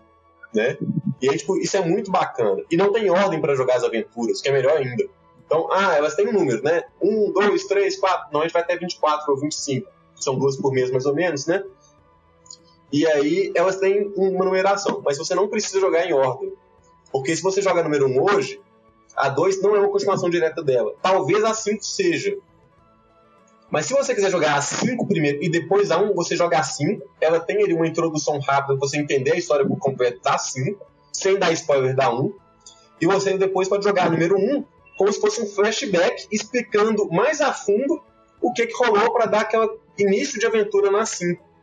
né? E aí, tipo, isso é muito bacana. E não tem ordem para jogar as aventuras, que é melhor ainda. Então, ah, elas têm um número, né? Um, dois, três, quatro. Não, a gente vai até 24 ou 25. São duas por mês, mais ou menos, né? E aí, elas têm uma numeração. Mas você não precisa jogar em ordem. Porque se você joga número 1 hoje, a 2 não é uma continuação direta dela. Talvez a 5 seja. Mas se você quiser jogar a 5 primeiro e depois a 1, um, você joga a 5. Ela tem ali uma introdução rápida para você entender a história por completo da 5, sem dar spoiler da 1. Um. E você depois pode jogar a número 1 um, como se fosse um flashback explicando mais a fundo o que, que rolou para dar aquele início de aventura na 5.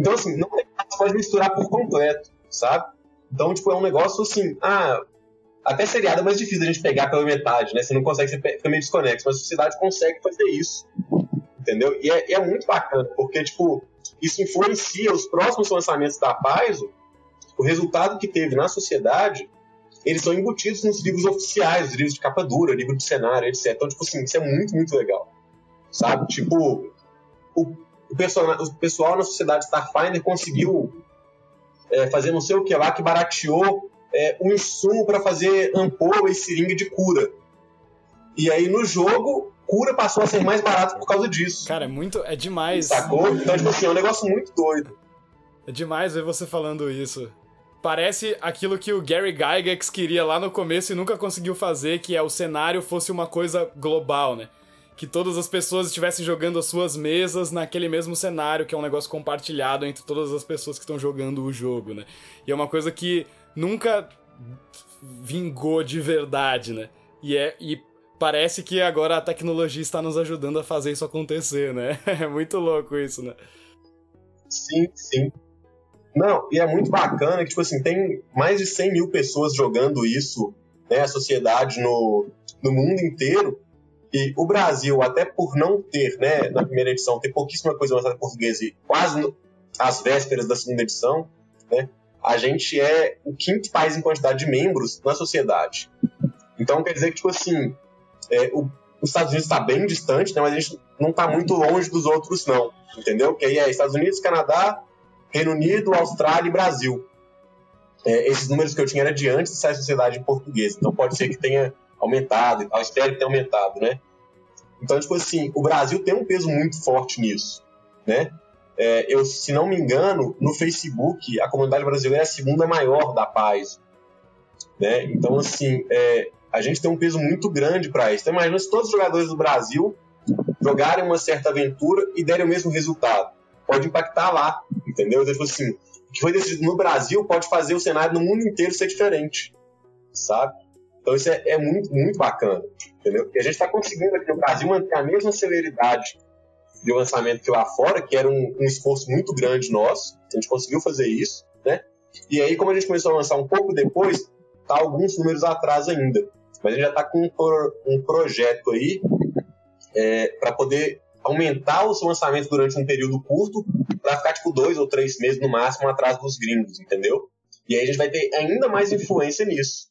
Então, assim, não tem você pode misturar por completo, sabe? Então, tipo, é um negócio assim, ah, até seriado é mais difícil a gente pegar pela metade, né? Você não consegue, você fica meio desconexo, mas a sociedade consegue fazer isso entendeu? E é, é, muito bacana, porque, tipo, isso influencia os próximos lançamentos da Paizo, o resultado que teve na sociedade, eles são embutidos nos livros oficiais, os livros de capa dura, livro de cenário, etc. Então, tipo assim, isso é muito, muito legal, sabe? Tipo, o, o, pessoal, o pessoal na sociedade Starfinder conseguiu é, fazer não sei o que lá, que barateou é, um insumo para fazer ampola e seringa de cura. E aí no jogo cura passou a ser mais barato por causa disso. Cara, é muito. É demais. Sacou? Então, tipo assim, é um negócio muito doido. É demais ver você falando isso. Parece aquilo que o Gary Gygax queria lá no começo e nunca conseguiu fazer, que é o cenário fosse uma coisa global, né? Que todas as pessoas estivessem jogando as suas mesas naquele mesmo cenário, que é um negócio compartilhado entre todas as pessoas que estão jogando o jogo, né? E é uma coisa que nunca vingou de verdade, né? E, é, e parece que agora a tecnologia está nos ajudando a fazer isso acontecer, né? É muito louco isso, né? Sim, sim. Não, e é muito bacana que, tipo assim, tem mais de 100 mil pessoas jogando isso, né, a sociedade no, no mundo inteiro, e o Brasil, até por não ter, né, na primeira edição, ter pouquíssima coisa lançada em português e quase às vésperas da segunda edição, né, a gente é o quinto país em quantidade de membros na sociedade. Então quer dizer que, tipo assim, é, o, os Estados Unidos está bem distante, né, mas a gente não está muito longe dos outros, não. Entendeu? Que aí é Estados Unidos, Canadá, Reino Unido, Austrália e Brasil. É, esses números que eu tinha era de antes de sair sociedade em português. Então pode ser que tenha aumentado e tal. Espero que tenha aumentado, né? Então, tipo assim, o Brasil tem um peso muito forte nisso, né? É, eu, se não me engano, no Facebook, a comunidade brasileira é a segunda maior da paz. Né? Então, assim, é, a gente tem um peso muito grande para isso. Então, imagina se todos os jogadores do Brasil jogarem uma certa aventura e derem o mesmo resultado. Pode impactar lá, entendeu? Então, tipo assim, o que foi decidido no Brasil pode fazer o cenário no mundo inteiro ser diferente, sabe? Então isso é, é muito, muito bacana, entendeu? E a gente está conseguindo aqui no Brasil manter a mesma celeridade de lançamento que lá fora, que era um, um, esforço muito grande nosso, a gente conseguiu fazer isso, né? E aí, como a gente começou a lançar um pouco depois, tá alguns números atrás ainda. Mas a gente já está com um, um, projeto aí é, para poder aumentar os lançamentos durante um período curto, para ficar tipo dois ou três meses no máximo atrás dos gringos, entendeu? E aí a gente vai ter ainda mais influência nisso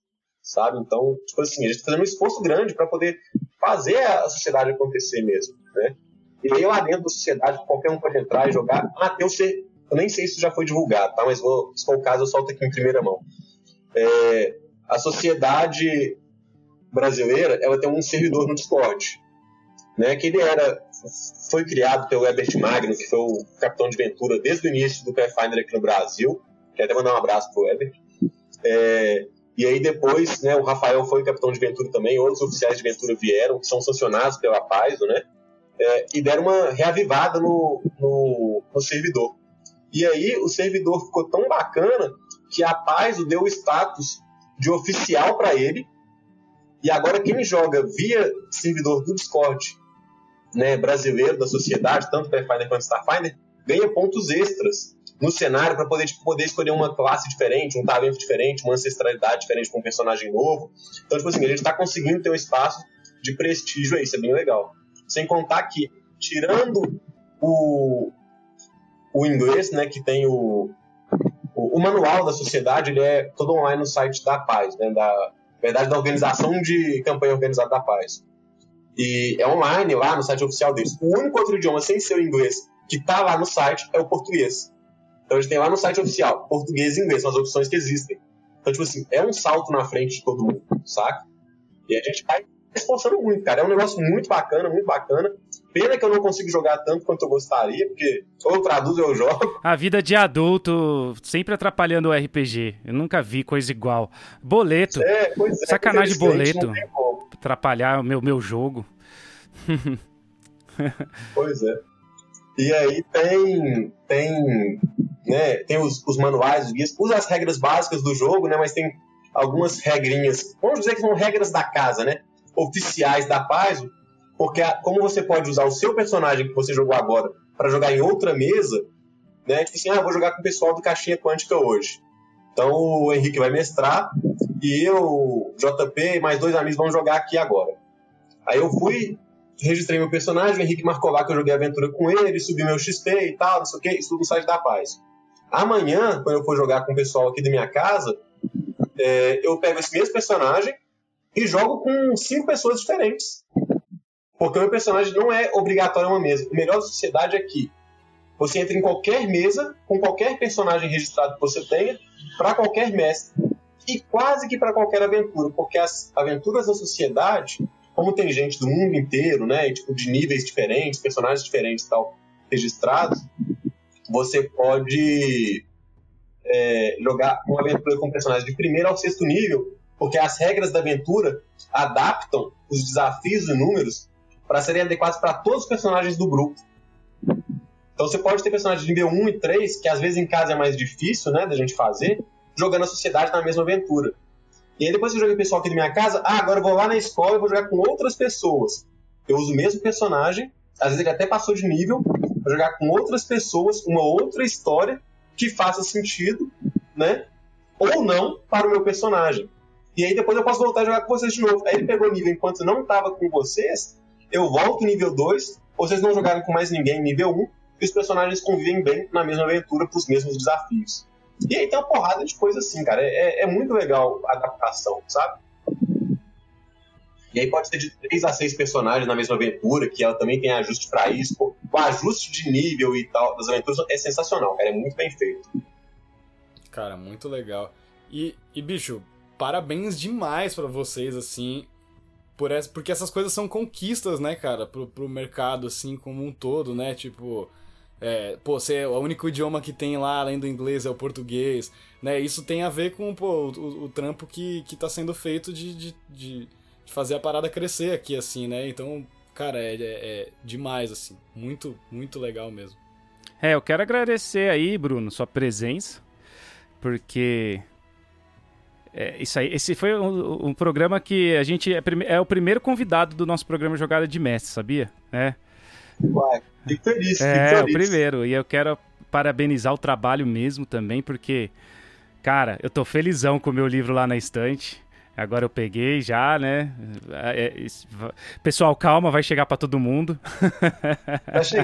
sabe? Então, tipo assim, a gente está fazendo um esforço grande para poder fazer a sociedade acontecer mesmo, né? E aí lá dentro da sociedade, qualquer um pode entrar e jogar. Ah, eu eu nem sei se isso já foi divulgado, tá? Mas vou, se for o caso, eu solto aqui em primeira mão. É, a sociedade brasileira, ela tem um servidor no Discord, né? Que ele era, foi criado pelo Herbert Magno, que foi o capitão de aventura desde o início do Pathfinder aqui no Brasil. Quero até mandar um abraço pro Herbert. É, e aí depois, né, o Rafael foi capitão de Ventura também, outros oficiais de Ventura vieram, que são sancionados pela Paz, né? É, e deram uma reavivada no, no, no, servidor. E aí o servidor ficou tão bacana que a Paz deu o status de oficial para ele. E agora quem joga via servidor do Discord né, brasileiro da sociedade, tanto Pathfinder quanto Starfinder, ganha pontos extras no cenário para poder, tipo, poder escolher uma classe diferente, um talento diferente, uma ancestralidade diferente com um personagem novo. Então, tipo assim, a gente está conseguindo ter um espaço de prestígio aí, isso é bem legal. Sem contar que, tirando o, o inglês, né, que tem o, o, o, manual da sociedade, ele é todo online no site da Paz, né, da, na verdade, da organização de campanha organizada da Paz. E é online lá no site oficial deles. O único outro idioma sem ser o inglês que está lá no site é o português. Então a gente tem lá no site oficial, português e inglês, são as opções que existem. Então, tipo assim, é um salto na frente de todo mundo, saca? E a gente vai esforçando muito, cara. É um negócio muito bacana, muito bacana. Pena que eu não consigo jogar tanto quanto eu gostaria, porque ou eu traduzo ou eu jogo. A vida de adulto sempre atrapalhando o RPG. Eu nunca vi coisa igual. Boleto. É, pois é, Sacanagem boleto. Atrapalhar o meu, meu jogo. pois é. E aí tem, tem, né, tem os, os manuais, os guias, usa as regras básicas do jogo, né, mas tem algumas regrinhas, vamos dizer que são regras da casa, né, oficiais da paz, porque a, como você pode usar o seu personagem que você jogou agora para jogar em outra mesa, né, tipo assim, ah, vou jogar com o pessoal do Caixinha Quântica hoje. Então o Henrique vai mestrar e eu, JP e mais dois amigos vão jogar aqui agora. Aí eu fui, registrei meu personagem, o Henrique marcou lá que eu joguei aventura com ele, subi meu XP e tal, não sei o que, isso tudo no site da paz. Amanhã, quando eu for jogar com o pessoal aqui da minha casa, é, eu pego esse mesmo personagem e jogo com cinco pessoas diferentes. Porque o meu personagem não é obrigatório uma mesa. O melhor da sociedade é que você entra em qualquer mesa, com qualquer personagem registrado que você tenha, para qualquer mestre. E quase que para qualquer aventura, porque as aventuras da sociedade como tem gente do mundo inteiro, né, tipo, de níveis diferentes, personagens diferentes e tal, registrados, você pode é, jogar uma aventura com personagens de primeiro ao sexto nível, porque as regras da aventura adaptam os desafios e números para serem adequados para todos os personagens do grupo. Então você pode ter personagens de nível 1 e 3, que às vezes em casa é mais difícil, né, da gente fazer, jogando a sociedade na mesma aventura. E aí depois que eu joguei o pessoal aqui da minha casa, ah, agora eu vou lá na escola e vou jogar com outras pessoas. Eu uso o mesmo personagem, às vezes ele até passou de nível, vou jogar com outras pessoas, uma outra história que faça sentido, né? Ou não para o meu personagem. E aí depois eu posso voltar a jogar com vocês de novo. Aí ele pegou nível enquanto não estava com vocês, eu volto nível 2, vocês não jogaram com mais ninguém nível 1, e os personagens convivem bem na mesma aventura para os mesmos desafios. E aí tem uma porrada de coisa assim, cara. É, é muito legal a adaptação, sabe? E aí pode ser de 3 a 6 personagens na mesma aventura, que ela também tem ajuste para isso. O ajuste de nível e tal das aventuras é sensacional, cara. É muito bem feito. Cara, muito legal. E, e bicho, parabéns demais para vocês, assim, por essa, porque essas coisas são conquistas, né, cara, pro, pro mercado, assim, como um todo, né? Tipo, é, pô, você, o único idioma que tem lá, além do inglês, é o português, né? Isso tem a ver com, pô, o, o trampo que, que tá sendo feito de, de, de, fazer a parada crescer aqui, assim, né? Então, cara, é, é, é demais, assim. Muito, muito legal mesmo. É, eu quero agradecer aí, Bruno, sua presença, porque é, isso aí, esse foi um, um, programa que a gente é, é, o primeiro convidado do nosso programa Jogada de Mestre, sabia? É. Uai, fico feliz, fico é, feliz. o primeiro. E eu quero parabenizar o trabalho mesmo também, porque, cara, eu tô felizão com o meu livro lá na estante. Agora eu peguei já, né? É, é, pessoal, calma, vai chegar para todo mundo. Eu acho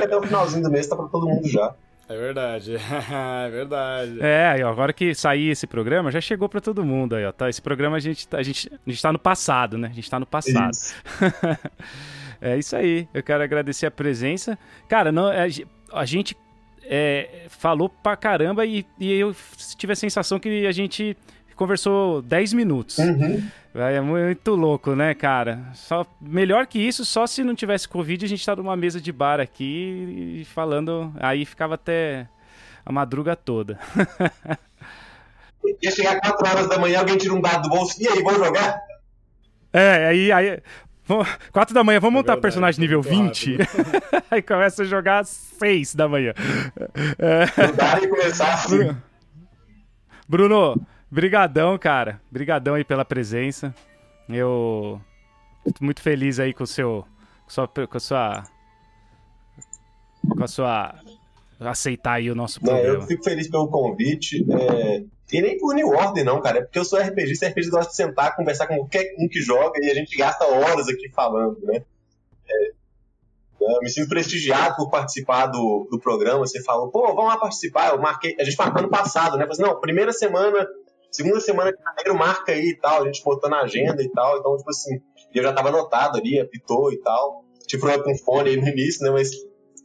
que até o finalzinho do mês tá para todo mundo já. É verdade, é verdade. É, agora que sair esse programa, já chegou para todo mundo aí, ó. Tá, esse programa a gente, tá, a, gente, a gente tá no passado, né? A gente tá no passado. Isso. É isso aí. Eu quero agradecer a presença. Cara, não, é, a gente é, falou pra caramba e, e, eu tive a sensação que a gente conversou 10 minutos. Uhum. É muito louco, né, cara? Só, melhor que isso, só se não tivesse Covid, a gente tá numa mesa de bar aqui e falando. Aí ficava até a madruga toda. Ia chegar 4 horas da manhã, alguém tira um dado do bolso. E aí, vamos jogar? É, aí, aí 4 da manhã, vamos é montar verdade, personagem nível 20? Aí começa a jogar às 6 da manhã. Mudar e começar assim. Bruno, brigadão, cara. Brigadão aí pela presença. Eu tô muito feliz aí com o seu com a sua com a sua com a sua aceitar aí o nosso programa. Não, eu fico feliz pelo convite. É... E nem por New Order, não, cara. É porque eu sou RPG, esse RPG gosta de sentar, conversar com qualquer um que joga e a gente gasta horas aqui falando, né? É... Eu me sinto prestigiado por participar do, do programa. Você falou, pô, vamos lá participar. Eu marquei. A gente marcou ano passado, né? Falei, assim, não, primeira semana, segunda semana de janeiro, marca aí e tal. A gente botou na agenda e tal. Então, tipo assim, eu já tava anotado ali, apitou e tal. Tive problema com fone aí no início, né? Mas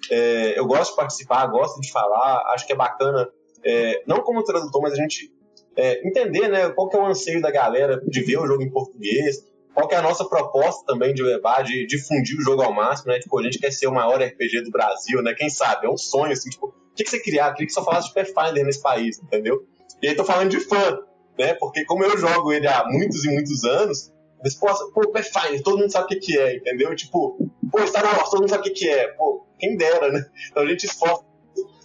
é, eu gosto de participar, gosto de falar, acho que é bacana, é, não como tradutor, mas a gente é, entender né, qual que é o anseio da galera de ver o jogo em português, qual que é a nossa proposta também de levar, de difundir o jogo ao máximo, né? Tipo, a gente quer ser o maior RPG do Brasil, né? Quem sabe? É um sonho, assim, tipo, o que, que você criar? Eu queria que só falasse de Pathfinder nesse país, entendeu? E aí tô falando de fã, né? Porque como eu jogo ele há muitos e muitos anos, eles possam, pô, Pathfinder, todo mundo sabe o que, que é, entendeu? Tipo, pô, Star Wars, todo mundo sabe o que, que é. Pô, quem dera, né? Então a gente esforça.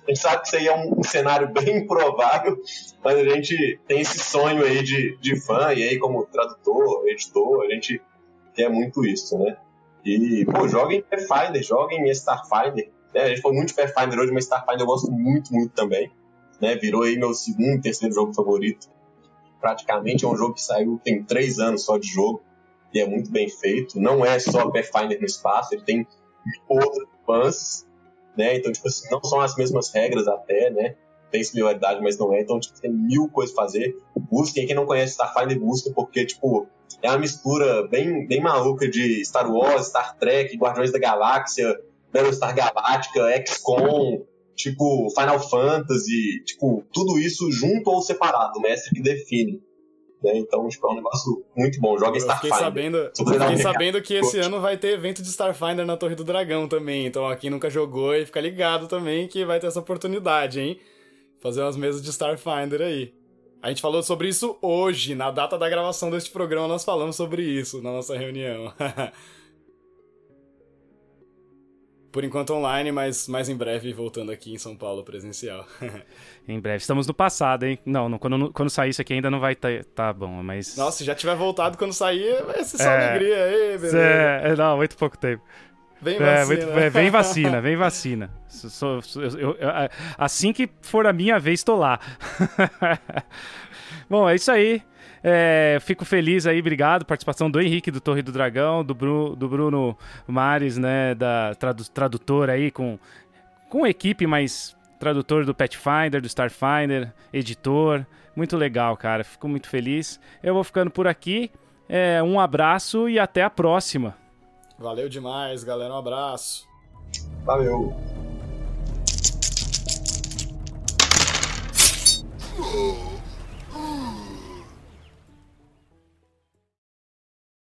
A gente sabe que isso aí é um, cenário bem improvável, mas a gente tem esse sonho aí de, de fã, e aí como tradutor, editor, a gente quer muito isso, né? E, pô, joguem Pathfinder, joguem Starfinder. Né? A gente foi muito de Pathfinder hoje, mas Starfinder eu gosto muito, muito também. Né? Virou aí meu segundo, terceiro jogo favorito. Praticamente é um jogo que saiu, tem três anos só de jogo, e é muito bem feito. Não é só Pathfinder no espaço, ele tem outras nuances, né? Então, tipo assim, não são as mesmas regras até, né? Tem similaridade, mas não é. Então, tipo, tem mil coisas a fazer. Busquem, quem não conhece Starfinder, busca, porque, tipo, é uma mistura bem, bem maluca de Star Wars, Star Trek, Guardiões da Galáxia, Battlestar Galáctica, XCOM, tipo, Final Fantasy, tipo, tudo isso junto ou separado, o mestre que define. Né? Então, tipo, é um negócio muito bom. Joga Starfinder. Fiquei sabendo, fiquei sabendo que esse ano vai ter evento de Starfinder na Torre do Dragão também. Então, aqui nunca jogou e fica ligado também que vai ter essa oportunidade, hein? Fazer umas mesas de Starfinder aí. A gente falou sobre isso hoje, na data da gravação deste programa, nós falamos sobre isso na nossa reunião. por enquanto online, mas mais em breve voltando aqui em São Paulo presencial. em breve. Estamos no passado, hein? Não, não quando, quando sair isso aqui ainda não vai estar tá, tá bom, mas. Nossa, se já tiver voltado quando sair, vai ser só é, alegria aí, beleza. É, não, muito pouco tempo. Vem vacina. É, muito, é, vem vacina, vem vacina. Eu, eu, assim que for a minha vez, estou lá. Bom, é isso aí. É, fico feliz aí, obrigado. Participação do Henrique, do Torre do Dragão, do, Bru, do Bruno Mares, né, da tradu, tradutor aí, com, com equipe, mas tradutor do Pathfinder, do Starfinder, editor. Muito legal, cara. Fico muito feliz. Eu vou ficando por aqui. É, um abraço e até a próxima. Valeu demais, galera. Um abraço. Valeu. Oh.